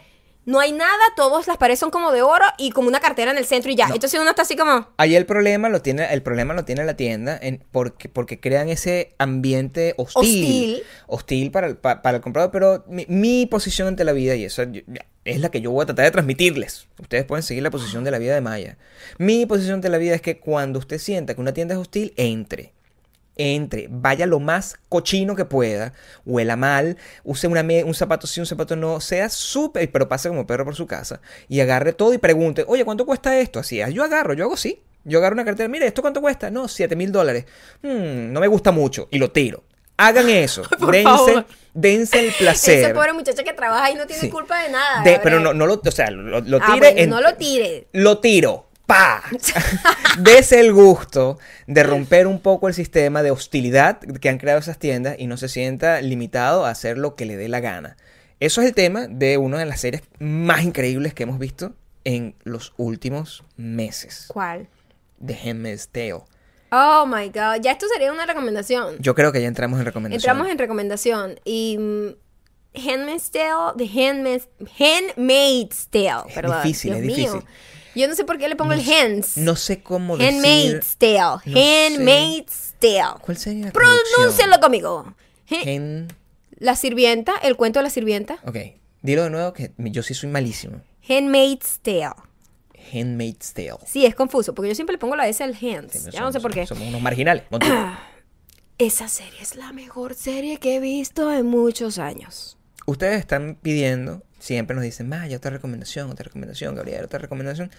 no hay nada, todas las paredes son como de oro y como una cartera en el centro y ya. Entonces uno está así como Ahí el problema lo tiene, el problema lo tiene la tienda en, porque, porque crean ese ambiente hostil. Hostil. hostil para el, pa- para el comprador. Pero mi, mi posición ante la vida, y eso es la que yo voy a tratar de transmitirles. Ustedes pueden seguir la posición de la vida de Maya. Mi posición ante la vida es que cuando usted sienta que una tienda es hostil, entre. Entre, vaya lo más cochino que pueda, huela mal, use una un zapato sí, un zapato no, sea súper, pero pase como perro por su casa y agarre todo y pregunte, oye, ¿cuánto cuesta esto? Así es, yo agarro, yo hago sí. Yo agarro una cartera, mire, ¿esto cuánto cuesta? No, 7 mil dólares. Hmm, no me gusta mucho y lo tiro. Hagan eso, dense, dense el placer. pobre muchacho que trabaja y no tiene Sí. culpa de nada. De- pero no, no lo, o sea, lo, lo Ah, tire bueno, en- no lo tire. lo tiro. ¡Pa! Dese el gusto de romper un poco el sistema de hostilidad que han creado esas tiendas y no se sienta limitado a hacer lo que le dé la gana. Eso es el tema de una de las series más increíbles que hemos visto en los últimos meses. ¿Cuál? The Handmaid's Tale. Oh my god, ya esto sería una recomendación. Yo creo que ya entramos en recomendación. Entramos en recomendación y mm, Handmaid's Tale, The Handmaid's, Handmaid's Tale, Es perdón. difícil, Dios es mío. Yo no sé por qué le pongo el hands. No sé cómo decir... Handmaid's Tale, no. Handmaid's Tale. ¿Cuál sería la Pronúncialo conmigo. Ha- Hen- La sirvienta, el cuento de la sirvienta. Ok, dilo de nuevo que yo sí soy malísimo. Handmaid's Tale. Handmaid's Tale. Sí, es confuso, porque yo siempre le pongo la S al hands. Sí, ya no sé por qué. Somos unos marginales. Esa serie es la mejor serie que he visto en muchos años. Ustedes están pidiendo, siempre nos dicen, Maya, otra recomendación, otra recomendación, Gabriel, otra recomendación.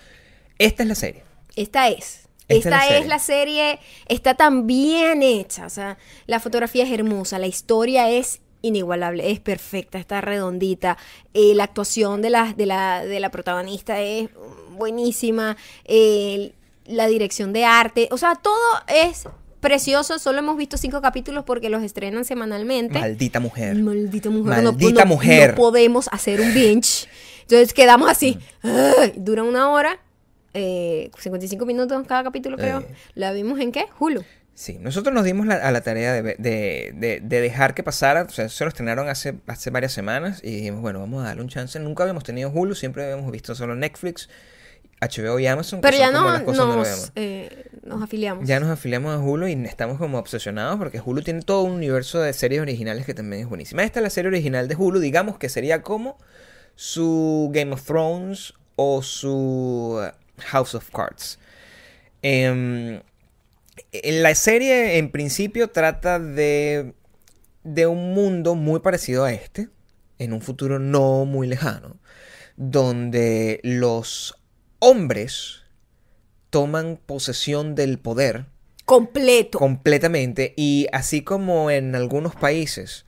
Esta es la serie. Esta es. Esta Esta, es la es la serie, está tan bien hecha, o sea, la fotografía es hermosa, la historia es inigualable, es perfecta, está redondita, eh, la actuación de la, de, la, de la protagonista es buenísima, eh, la dirección de arte, o sea, todo es precioso, solo hemos visto cinco capítulos porque los estrenan semanalmente. Maldita mujer. Maldita mujer. Maldita no- mujer. No podemos hacer un binge. Entonces quedamos así. ¡ay! Dura una hora. eh, 55 minutos cada capítulo, creo. Eh. ¿La vimos en qué? Hulu. Sí, nosotros nos dimos la- a la tarea de, de- de- de dejar que pasara, o sea, se lo estrenaron hace, hace varias semanas y dijimos, bueno, vamos a darle un chance. Nunca habíamos tenido Hulu, siempre habíamos visto solo Netflix, HBO y Amazon. que Pero ya son como no, las cosas nos, eh, nos afiliamos. Ya nos afiliamos a Hulu y estamos como obsesionados porque Hulu tiene todo un universo de series originales que también es buenísima. Esta es la serie original de Hulu, digamos que sería como su Game of Thrones o su uh, House of Cards. Em, la serie en principio trata de, de un mundo muy parecido a este, en un futuro no muy lejano, donde los hombres toman posesión del poder Completo. completamente y así como en algunos países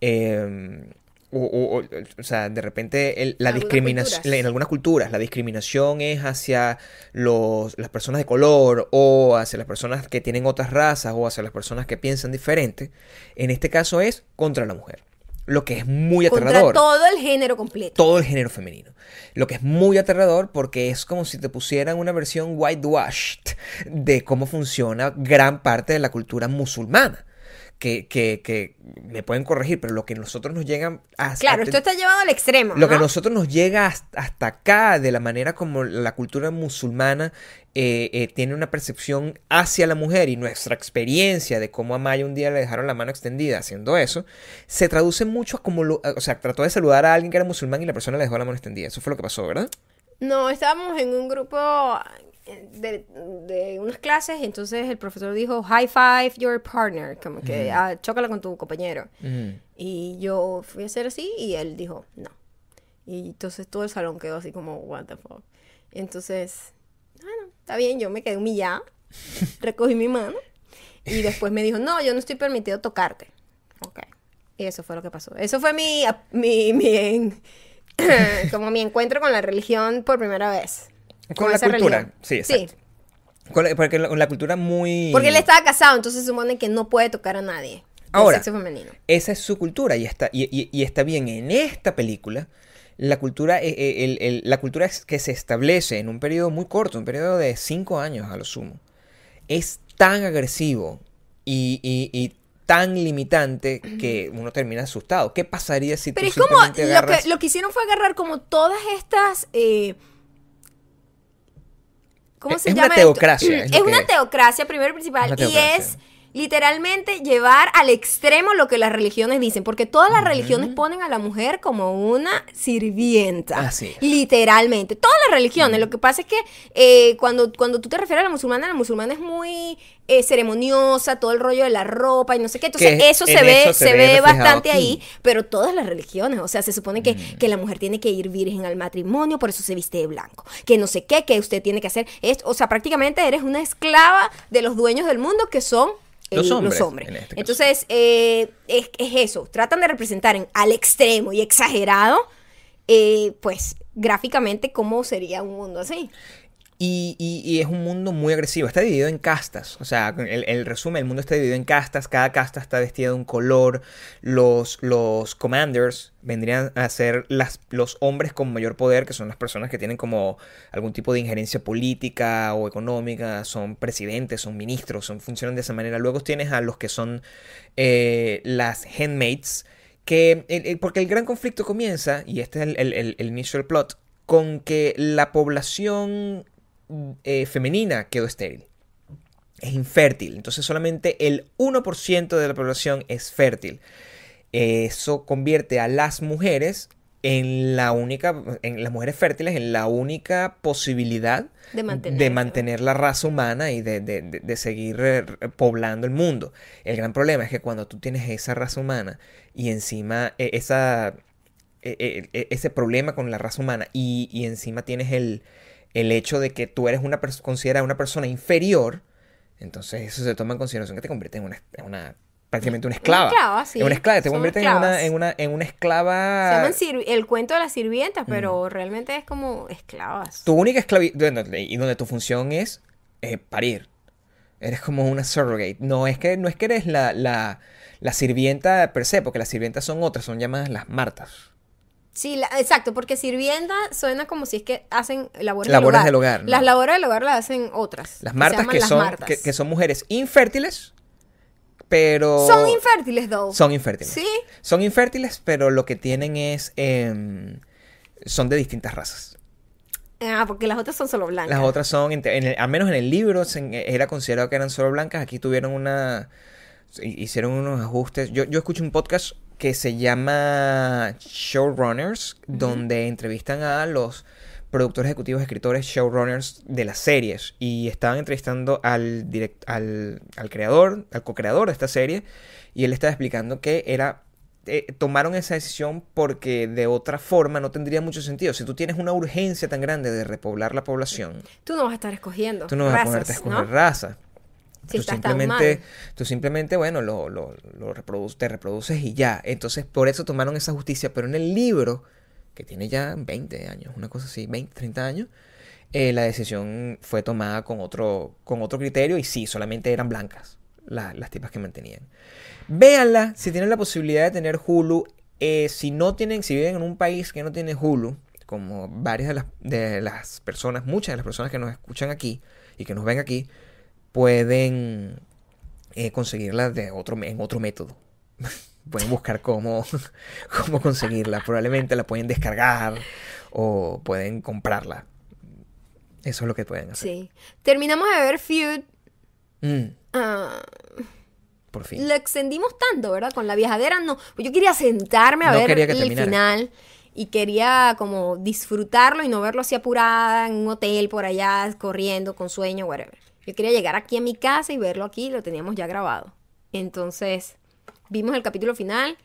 eh, o, o- o- o sea de repente el- la discriminación en algunas culturas la discriminación es hacia los, las personas de color o hacia las personas que tienen otras razas o hacia las personas que piensan diferente en este caso es contra la mujer lo que es muy Contra aterrador todo el género completo. todo el género femenino. Lo que es muy aterrador porque es como si te pusieran una versión whitewashed de cómo funciona gran parte de la cultura musulmana. Que, que, que me pueden corregir, pero lo que nosotros nos llega a... Claro, esto está llevado al extremo. lo que nosotros nos llega hasta, hasta acá, de la manera como la cultura musulmana eh, eh, tiene una percepción hacia la mujer y nuestra experiencia de cómo a Maya un día le dejaron la mano extendida haciendo eso, se traduce mucho a como, lo- o sea, trató de saludar a alguien que era musulmán y la persona le dejó la mano extendida. Eso fue lo que pasó, ¿verdad? No, estábamos en un grupo eh, de, de unas clases y entonces el profesor dijo, high five your partner, como que ah, chócala con tu compañero. Mm. Y yo fui a hacer así y él dijo, no. Y entonces todo el salón quedó así como, what the fuck. Y entonces, bueno, está bien, yo me quedé humillada, recogí mi mano y después me dijo, no, yo no estoy permitido tocarte. Ok. Y eso fue lo que pasó. Eso fue mi, mi, mi en- como mi encuentro con la religión por primera vez. Con la esa cultura, religión. sí, exacto. Con la- porque la, con la cultura muy... Porque él estaba casado, entonces se supone que no puede tocar a nadie. Ahora, sexo femenino. Esa es su cultura y está, y, y- y está bien. En esta película, la cultura, eh, eh, el- el- la cultura que se establece en un periodo muy corto, un periodo de cinco años a lo sumo, es tan agresivo y, y- y tan limitante que uno termina asustado. ¿Qué pasaría si Pero tú es como, lo que, lo que hicieron fue agarrar como todas estas... eh, ¿Cómo Es- se es llama una teocracia, es Es, lo que una teocracia, primero y principal, y es literalmente llevar al extremo lo que las religiones dicen, porque todas las religiones ponen a la mujer como una sirvienta. Así es. Literalmente. Todas las religiones. Lo que pasa es que eh, cuando, cuando tú te refieres a la musulmana, la musulmana es muy eh, ceremoniosa, todo el rollo de la ropa y no sé qué. Entonces, Que eso en se ve, eso se se ve bastante aquí. ahí, pero todas las religiones. O sea, se supone que, Mm. que la mujer tiene que ir virgen al matrimonio, por eso se viste de blanco. Que no sé qué, que usted tiene que hacer. O sea, prácticamente eres una esclava de los dueños del mundo que son Los hombres, los hombres. en este. Entonces, eh, es, es eso. Tratan de representar en, al extremo y exagerado, eh, pues gráficamente, cómo sería un mundo así. Y, es un mundo muy agresivo. Está dividido en castas. O sea, el, el resumen, el mundo está dividido en castas. Cada casta está vestida de un color. Los, los commanders vendrían a ser los hombres con mayor poder, que son las personas que tienen como algún tipo de injerencia política o económica. Son presidentes, son ministros, son, funcionan de esa manera. Luego tienes a los que son eh, las handmaids. Que, porque el gran conflicto comienza, y este es el, el, del plot, con que la población eh, femenina quedó estéril. Es infértil. Entonces solamente el 1% de la población es fértil. eso convierte a las mujeres en la única, en las mujeres fértiles, en la única posibilidad De mantener. de mantener la raza humana y de, de- de- seguir eh, poblando el mundo. El gran problema es que cuando tú tienes esa raza humana y encima eh, esa, eh, eh, eh, ese problema con la raza humana y, y encima tienes el, el hecho de que tú eres una persona, considerada una persona inferior, entonces eso se toma en consideración que te convierte en una, en una- prácticamente una esclava. esclava, sí. En una esclava, te Son convierte en una, en, una, en una Se esclava... llaman sirvi- el cuento de las sirvientas, pero realmente es como esclavas. Tu única esclavitud, y donde tu función es eh, parir. Eres como una surrogate. No es que, no es que eres la, la, la sirvienta per se, porque las sirvientas son otras, son llamadas las martas. Sí, la- exacto, porque sirvienta suena como si es que hacen labores, Labores del del hogar. hogar, ¿no? Las labores del hogar las hacen otras. Las martas que las son, martas. que, que son mujeres infértiles, pero... Son infértiles, though. Son infértiles. Sí. Son infértiles, pero lo que tienen es... em, son de distintas razas. Ah, porque las otras son solo blancas. Las otras son, en el- al menos en el libro, se- era considerado que eran solo blancas. Aquí tuvieron una. Hicieron unos ajustes. Yo, yo escucho un podcast que se llama Showrunners, donde entrevistan a los productores ejecutivos, escritores, showrunners de las series. Y estaban entrevistando al, direct- al, al creador, al co-creador de esta serie. Y él estaba explicando que era eh, tomaron esa decisión porque de otra forma no tendría mucho sentido. Si tú tienes una urgencia tan grande de repoblar la población, Tú no vas a estar escogiendo. tú no vas a razas, ponerte a escoger ¿no? raza. Si tú simplemente, tú simplemente, bueno, lo, lo, lo reprodu- te reproduces y ya. Entonces, por eso tomaron esa justicia. Pero en el libro, que tiene ya 20 años, una cosa así, 20, 30 años, eh, la decisión fue tomada con otro, con otro criterio y sí, solamente eran blancas la- las tipas que mantenían. Véanla, si tienen la posibilidad de tener Hulu, eh, si no tienen, si viven en un país que no tiene Hulu, como varias de las, de las personas, muchas de las personas que nos escuchan aquí y que nos ven aquí, pueden eh, conseguirla de otro, en otro método. pueden buscar cómo, cómo conseguirla. Probablemente la pueden descargar o pueden comprarla. Eso es lo que pueden hacer. Sí. Terminamos de ver Feud. Mm, ah, por fin. lo extendimos tanto, ¿verdad? Con la viajadera no. Yo quería sentarme a No ver el terminara. final y quería como disfrutarlo y no verlo así apurada en un hotel por allá, corriendo, con sueño, whatever. Yo quería llegar aquí a mi casa y verlo aquí, lo teníamos ya grabado. Entonces, vimos el capítulo final.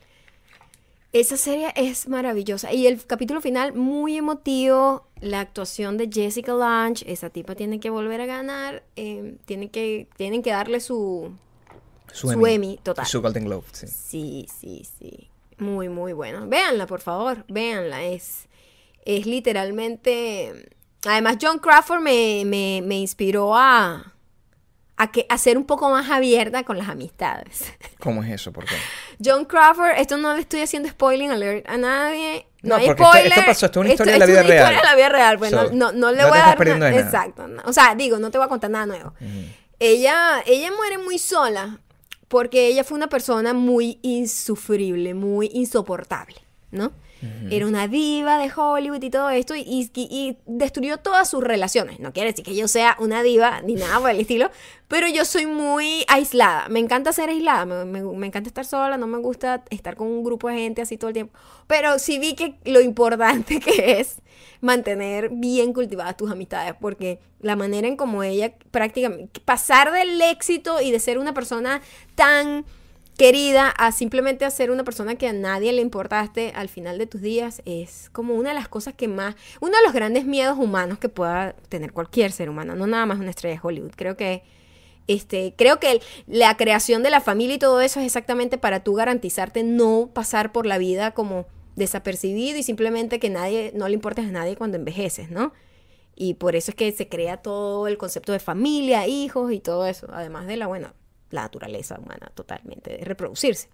Esa serie es maravillosa. Y el capítulo final, muy emotivo. La actuación de Jessica Lange. Esa tipa tiene que volver a ganar. eh, tiene que, tienen que darle su, su Emmy, total. Su Golden Globe, sí. Sí, sí, sí. Muy, muy bueno. Véanla, por favor. Véanla. Es, es literalmente. Además, John Crawford me, me, me inspiró a, a, que, a ser un poco más abierta con las amistades. ¿Cómo es eso? ¿Por qué? John Crawford, esto no le estoy haciendo spoiling alert a nadie. No, No, porque esto- spoiler. esto pasó, esto es una historia de la vida es una real. historia de la vida real. Bueno, So, no, no le no voy te a dar nada. Exacto. no. O sea, digo, no te voy a contar nada nuevo. Ella, ella muere muy sola porque ella fue una persona muy insufrible, muy insoportable, ¿no? Era una diva de Hollywood y todo esto y, destruyó todas sus relaciones. No quiere decir que yo sea una diva ni nada por el estilo, pero yo soy muy aislada. Me encanta ser aislada, me, me- me encanta estar sola, no me gusta estar con un grupo de gente así todo el tiempo. Pero sí vi que lo importante que es mantener bien cultivadas tus amistades, porque la manera en como ella prácticamente pasar del éxito y de ser una persona tan querida a simplemente a ser una persona que a nadie le importaste al final de tus días es como una de las cosas que más, uno de los grandes miedos humanos que pueda tener cualquier ser humano, no nada más una estrella de Hollywood. Creo que este, creo que la creación de la familia y todo eso es exactamente para tú garantizarte no pasar por la vida como desapercibido y simplemente que nadie, no le importes a nadie cuando envejeces, ¿no? Y por eso es que se crea todo el concepto de familia, hijos y todo eso, además de la, bueno, la naturaleza humana totalmente, de reproducirse.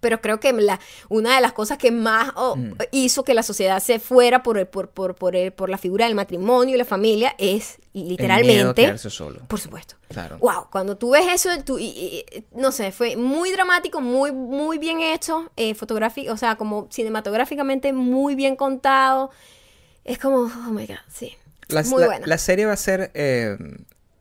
Pero creo que la, una de las cosas que más oh, hizo que la sociedad se fuera por, el- por, por, por, el- por la figura del matrimonio y la familia es El miedo literalmente... quedarse solo. Por supuesto. Claro. Wow, cuando tú ves eso, tú, y- y- no sé, fue muy dramático, muy, muy bien hecho, eh, fotográfico, o sea, como cinematográficamente muy bien contado. Es como, oh my god, sí. La, muy la- buena. la serie va a ser. eh,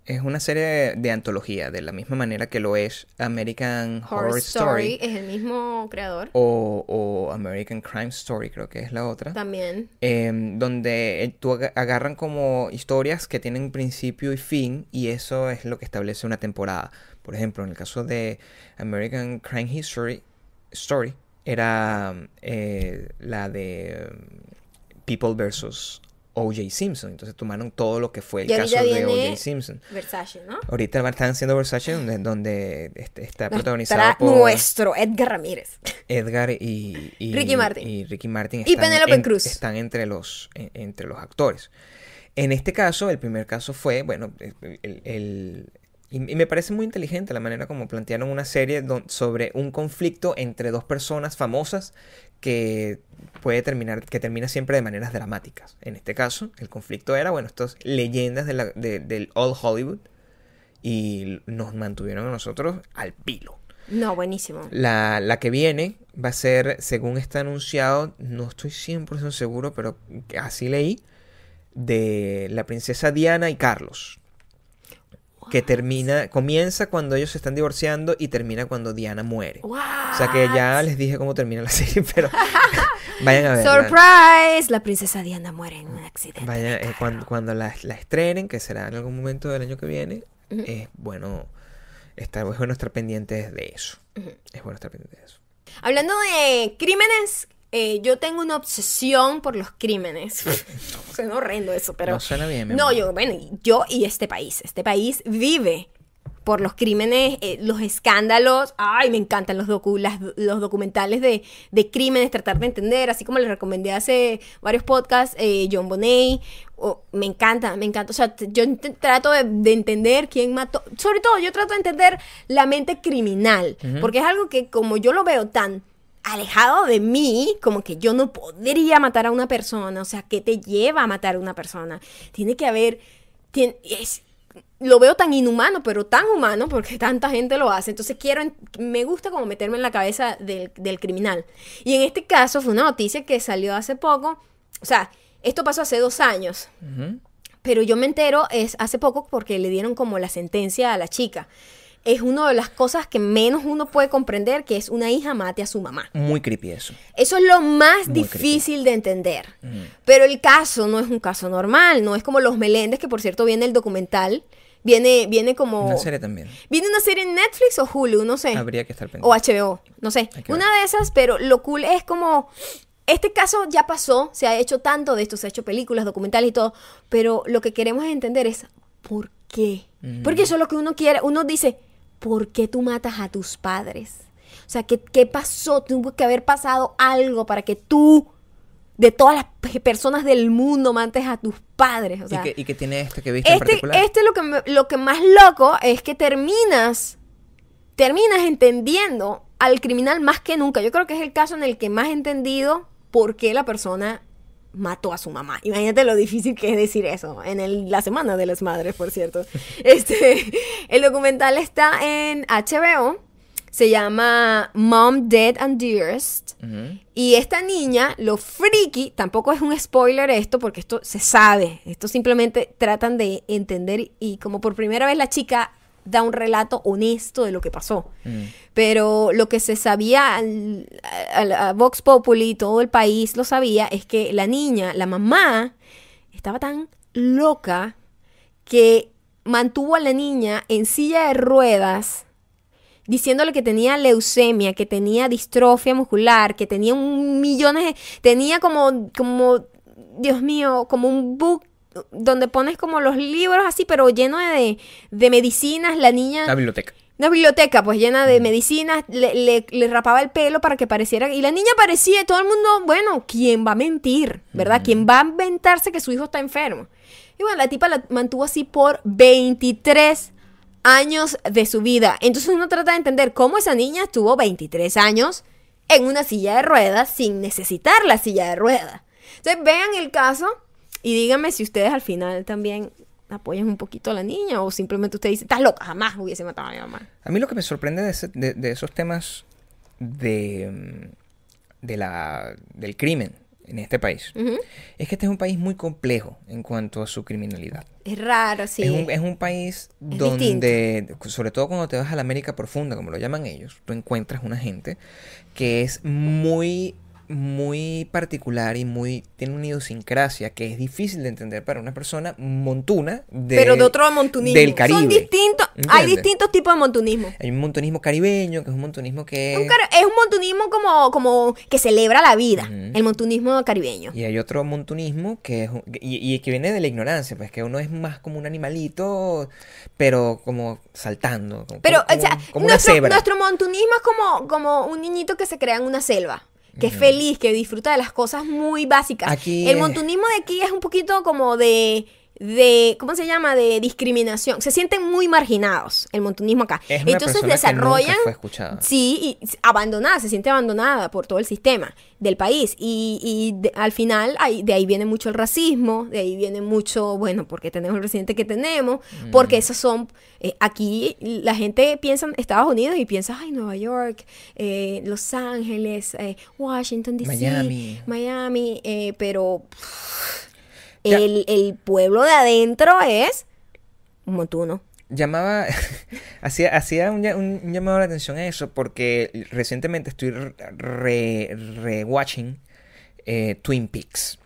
es una serie de, antología, de la misma manera que lo es American Horror, Horror Story, Story es el mismo creador. o, o American Crime Story, creo que es la otra. También. em, donde eh, tú aga- agarran como historias que tienen principio y fin y eso es lo que establece una temporada. Por ejemplo, en el caso de American Crime History Story era eh, la de um, People versus O.J. Simpson. Entonces tomaron todo lo que fue el Y caso de O.J. Simpson. Versace, ¿no? Ahorita están haciendo Versace donde, donde este- está protagonizado por nuestro Edgar Ramírez. Edgar y, y- Ricky Martin. y Ricky Martin Y Penélope en- Cruz. están entre los, en- entre los actores. En este caso, el primer caso fue, bueno, el, el- y, me parece muy inteligente la manera como plantearon una serie sobre un conflicto entre dos personas famosas que puede terminar, que termina siempre de maneras dramáticas. En este caso, el conflicto era, bueno, estas leyendas de la- de- del Old Hollywood y nos mantuvieron a nosotros al pilo. No, buenísimo. La, la que viene va a ser, según está anunciado, no estoy 100% seguro, pero así leí, de la princesa Diana y Carlos. Que termina, comienza cuando ellos se están divorciando y termina cuando Diana muere. O sea que ya les dije cómo termina la serie, pero vayan a verla. Surprise, la princesa Diana muere en un accidente. Vayan, de eh, cuando, cuando la, la estrenen, que será en algún momento del año que viene, es bueno estar, es bueno estar pendientes de eso. Es bueno estar pendientes de eso. Hablando de crímenes, eh, yo tengo una obsesión por los crímenes. Suena horrendo eso, pero... no suena bien. mi No, amor. yo, bueno, yo y este país. Este país vive por los crímenes, eh, los escándalos. Ay, me encantan los, docu- las- los documentales de, de crímenes, tratar de entender, así como les recomendé hace varios podcasts, eh, John Bonet. o- me encanta, me encanta. O sea, yo trato de, de entender quién mató. Sobre todo, yo trato de entender la mente criminal, porque es algo que como yo lo veo tan alejado de mí, como que yo no podría matar a una persona, o sea, ¿qué te lleva a matar a una persona? Tiene que haber, tiene, es, lo veo tan inhumano, pero tan humano, porque tanta gente lo hace, entonces quiero, me gusta como meterme en la cabeza del, del criminal. Y en este caso fue una noticia que salió hace poco, o sea, esto pasó hace dos años, pero yo me entero es hace poco porque le dieron como la sentencia a la chica. Es una de las cosas que menos uno puede comprender, que es una hija mate a su mamá. Muy creepy eso. Eso es lo más Muy difícil de entender. Pero el caso no es un caso normal, no es como Los Meléndez, que por cierto viene el documental, viene, viene como... Una serie también. Viene una serie en Netflix o Hulu, no sé. Habría que estar pendiente. O HBO, no sé. Una ver. de esas, pero lo cool es como... Este caso ya pasó, se ha hecho tanto de esto, se ha hecho películas, documentales y todo, pero lo que queremos entender es ¿por qué? Porque eso es lo que uno quiere. Uno dice, ¿por qué tú matas a tus padres? O sea, ¿qué, qué pasó? Tuvo que haber pasado algo para que tú, de todas las pe- personas del mundo, mates a tus padres. O sea, ¿Y, qué, y qué tiene este que viste en este, particular? este lo que lo que más loco es que terminas terminas entendiendo al criminal más que nunca. Yo creo que es el caso en el que más he entendido por qué la persona mató a su mamá. Imagínate lo difícil que es decir eso en el- la semana de las madres, por cierto. Este, el documental está en HBO. Se llama Mom Dead and Dearest. Y esta niña, lo friki, tampoco es un spoiler esto, porque esto se sabe. Esto simplemente tratan de entender y como por primera vez la chica da un relato honesto de lo que pasó. Mm. Pero lo que se sabía, al- Vox Populi, todo el país lo sabía, es que la niña, la mamá, estaba tan loca que mantuvo a la niña en silla de ruedas diciéndole que tenía leucemia, que tenía distrofia muscular, que tenía un millones de... Tenía como, como, Dios mío, como un book donde pones como los libros así, pero lleno de, de medicinas. La niña... La biblioteca. Una biblioteca pues llena de medicinas, le, le- le rapaba el pelo para que pareciera... Y la niña parecía, todo el mundo, bueno, ¿quién va a mentir? ¿Verdad? ¿Quién va a inventarse que su hijo está enfermo? Y bueno, la tipa la mantuvo así por 23 años de su vida. Entonces uno trata de entender cómo esa niña estuvo 23 años en una silla de ruedas sin necesitar la silla de ruedas. Entonces vean el caso y díganme si ustedes al final también apoyan un poquito a la niña o simplemente usted dice, estás loca, jamás hubiese matado a mi mamá. A mí lo que me sorprende de, ese- de- de esos temas de, de la, del crimen en este país es que este es un país muy complejo en cuanto a su criminalidad. Es raro, sí. Es, un, es un país Es donde, sobre todo cuando te vas a la América Profunda, como lo llaman ellos, tú encuentras una gente que es muy, muy particular y muy tiene una idiosincrasia que es difícil de entender para una persona montuna de, pero de otro montunismo. del Caribe. Son distintos. Hay distintos tipos de montunismo. Hay un montunismo caribeño, que es un montunismo que... Un es un montunismo como, como que celebra la vida. El montunismo caribeño. Y hay otro montunismo que es, y, y que viene de la ignorancia, pues que uno es más como un animalito, pero como saltando, como, Pero, como- o sea, como una nuestro, cebra. nuestro montunismo es como, como un niñito que se crea en una selva. Que es feliz, que disfruta de las cosas muy básicas. Aquí el montunismo de aquí es un poquito como de, de, ¿cómo se llama? De discriminación. Se sienten muy marginados, el montunismo acá. Es una Entonces que desarrollan... nunca fue escuchada. Sí, y abandonada, se siente abandonada por todo el sistema del país. Y, y de- al final ahí- de ahí viene mucho el racismo, de ahí viene mucho, bueno, porque tenemos el presidente que tenemos, Mm. porque esas son, eh, aquí la gente piensa en Estados Unidos y piensa, ay, Nueva York, eh, Los Ángeles, eh, Washington, D.C., Miami. Miami, eh, pero pff. El, el pueblo de adentro es un montuno. Llamaba, hacía, hacía un, lla- un llamado a la atención a eso porque recientemente estoy re- re- rewatching eh, Twin Peaks.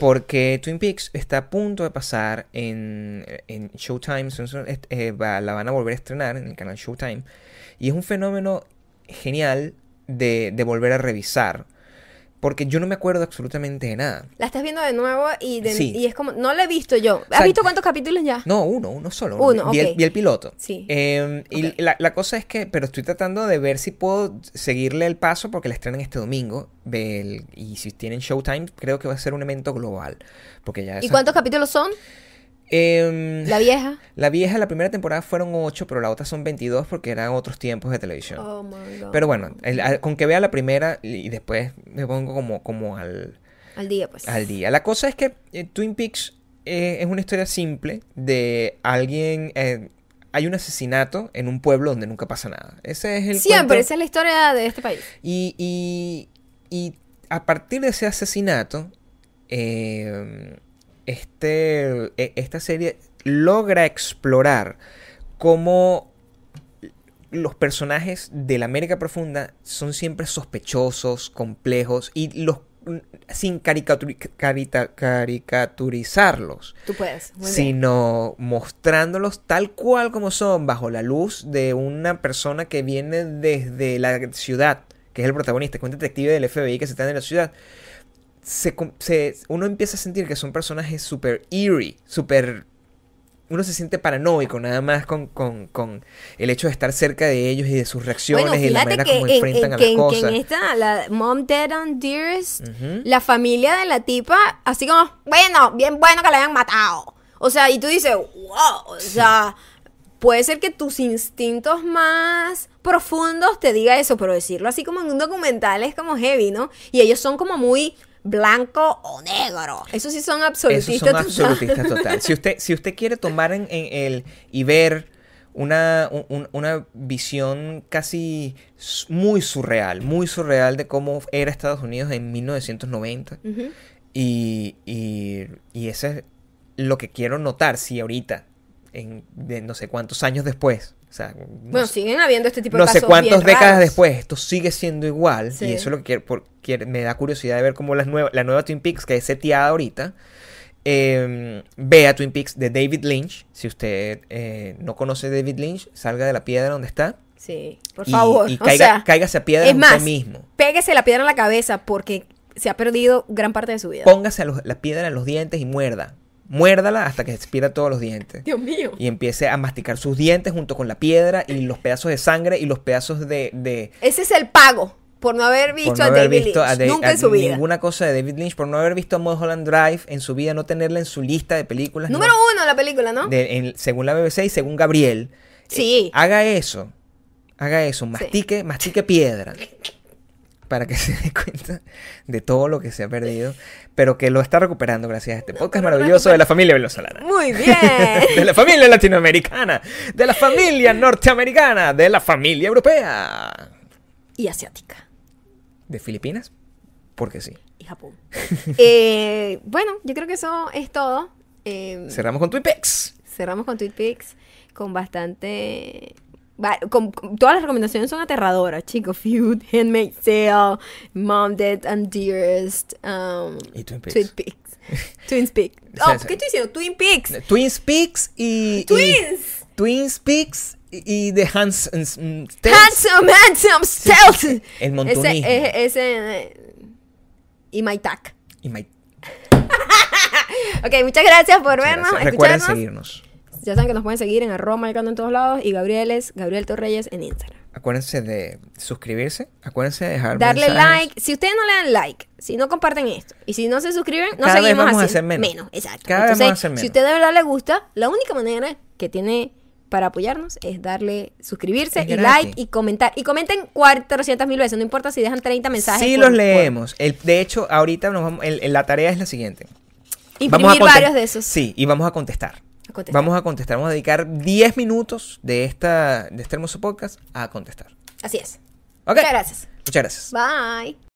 Porque Twin Peaks está a punto de pasar en, en Showtime, eh, la van a volver a estrenar en el canal Showtime. Y es un fenómeno genial de, de volver a revisar. Porque yo no me acuerdo absolutamente de nada. La estás viendo de nuevo y, de- Sí. y es como, no la he visto yo. ¿Has sea, visto cuántos capítulos ya? No, uno, uno solo. Uno, vi, el, ok. vi el piloto. Sí. Eh, y la, la cosa es que, pero estoy tratando de ver si puedo seguirle el paso porque la estrenan este domingo. Del- y si tienen Showtime, creo que va a ser un evento global. Porque ya ¿Y esa- cuántos capítulos son? Em, La vieja. la vieja, la primera temporada fueron 8, pero la otra son 22 porque eran otros tiempos de televisión. Oh my God. Pero bueno, el- a- con que vea la primera y después me pongo como, como al, Al día, pues. al día. La cosa es que eh, Twin Peaks eh, es una historia simple de alguien... eh, hay un asesinato en un pueblo donde nunca pasa nada. Ese es el Siempre, cuento. esa es la historia de este país. Y, y- y a partir de ese asesinato, eh, este, e- esta serie logra explorar cómo los personajes de la América Profunda son siempre sospechosos, complejos y los sin carita- caricaturizarlos Tú puedes. Muy bien. sino mostrándolos tal cual como son, bajo la luz de una persona que viene desde la ciudad, que es el protagonista, que es un detective del FBI que se está en la ciudad. Se, uno empieza a sentir que son personajes super eerie, super... Uno se siente paranoico nada más con, con- con el hecho de estar cerca de ellos y de sus reacciones Bueno, y de la manera que, como en, enfrentan en- a las que cosas. en esta, la Mom Dead and Dearest, la familia de la tipa, así como, bueno, bien bueno que la hayan matado. O sea, y tú dices, wow, o sea, puede ser que tus instintos más profundos te diga eso, pero decirlo así como en un documental es como heavy, ¿no? Y ellos son como muy blanco o negro. Eso sí son Esos absolutistas. son total. absolutistas total. Si usted, si usted quiere tomar en, en el y ver una, un- un- una visión casi muy surreal, muy surreal de cómo era Estados Unidos en 1990. Ujú. Y, y, y eso es lo que quiero notar, si ahorita, en, de no sé cuántos años después, o sea, no Bueno, sé- siguen habiendo este tipo de no sé casos cuántas bien décadas raros. después, esto sigue siendo igual. Sí. Y eso es lo que quiero, me da curiosidad de ver cómo las nueva, la nueva Twin Peaks, que es seteada ahorita, eh, vea Twin Peaks de David Lynch. Si usted eh, no conoce a David Lynch, salga de la piedra donde está. Sí, por y, favor. y o caiga, sea, cáigase a piedra es usted más, mismo. Pégese la piedra en la cabeza porque se ha perdido gran parte de su vida. Póngase los- la piedra en los dientes y muerda. Muérdala hasta que expira todos los dientes. Dios mío. Y empiece a masticar sus dientes junto con la piedra y los pedazos de sangre y los pedazos de- de, Ese es el pago por no haber visto no a haber David visto Lynch. a Nunca a en su vida. ninguna cosa de David Lynch, por no haber visto a Mulholland Drive en su vida, no tenerla en su lista de películas. Número no- uno la película, ¿no? de- en- según la BBC y según Gabriel. Sí. Eh, haga eso. Haga eso. Mastique, mastique piedra. Para que se dé cuenta de todo lo que se ha perdido. Pero que lo está recuperando gracias a este podcast maravilloso de la familia venezolana. Muy bien. de la familia latinoamericana. De la familia norteamericana. De la familia europea. y asiática. ¿De Filipinas? porque sí. y Japón. Eh, bueno, yo creo que eso es todo. Eh, Cerramos con TweetPix. cerramos con TweetPix con bastante... con- con- todas las recomendaciones son aterradoras, chicos. Feud, Handmaid's Tale, Mom, Dead and Dearest, um, Y Twin Peaks. Twin Peaks. Oh. ¿qué estoy diciendo? Twin Peaks. Twins Peaks y... y- Twins. Twins Peaks y, y The Hans... mm, Tales. Handsome, handsome, stealth. El montunismo. Ese, ese, eh, y My Tac. Y Ok, muchas gracias por Muchas vernos, gracias. Recuerden escucharnos. seguirnos. Ya saben que nos pueden seguir en arroba marcando en todos lados y Gabriel es Gabriel Torreyes en Instagram. Acuérdense de suscribirse. Acuérdense de dejar Darle mensajes. like. Si ustedes no le dan like, si no comparten esto y si no se suscriben, no Cada vez seguimos vamos a así. hacer menos. exacto. Cada vez vamos a hacer menos. si a usted de verdad le gusta, la única manera que tiene para apoyarnos es darle suscribirse Es y gratis. like y comentar. Y comenten 400 mil veces, no importa si dejan 30 mensajes. Sí por- los por- leemos. El- de hecho, ahorita nos vamos, el- el- la tarea es la siguiente. Imprimir a varios de esos. Sí, y vamos a contestar. A contestar. Vamos a contestar. Vamos a dedicar 10 minutos de, esta, de este hermoso podcast a contestar. Así es. ¿Ok? Muchas gracias. Muchas gracias. Bye.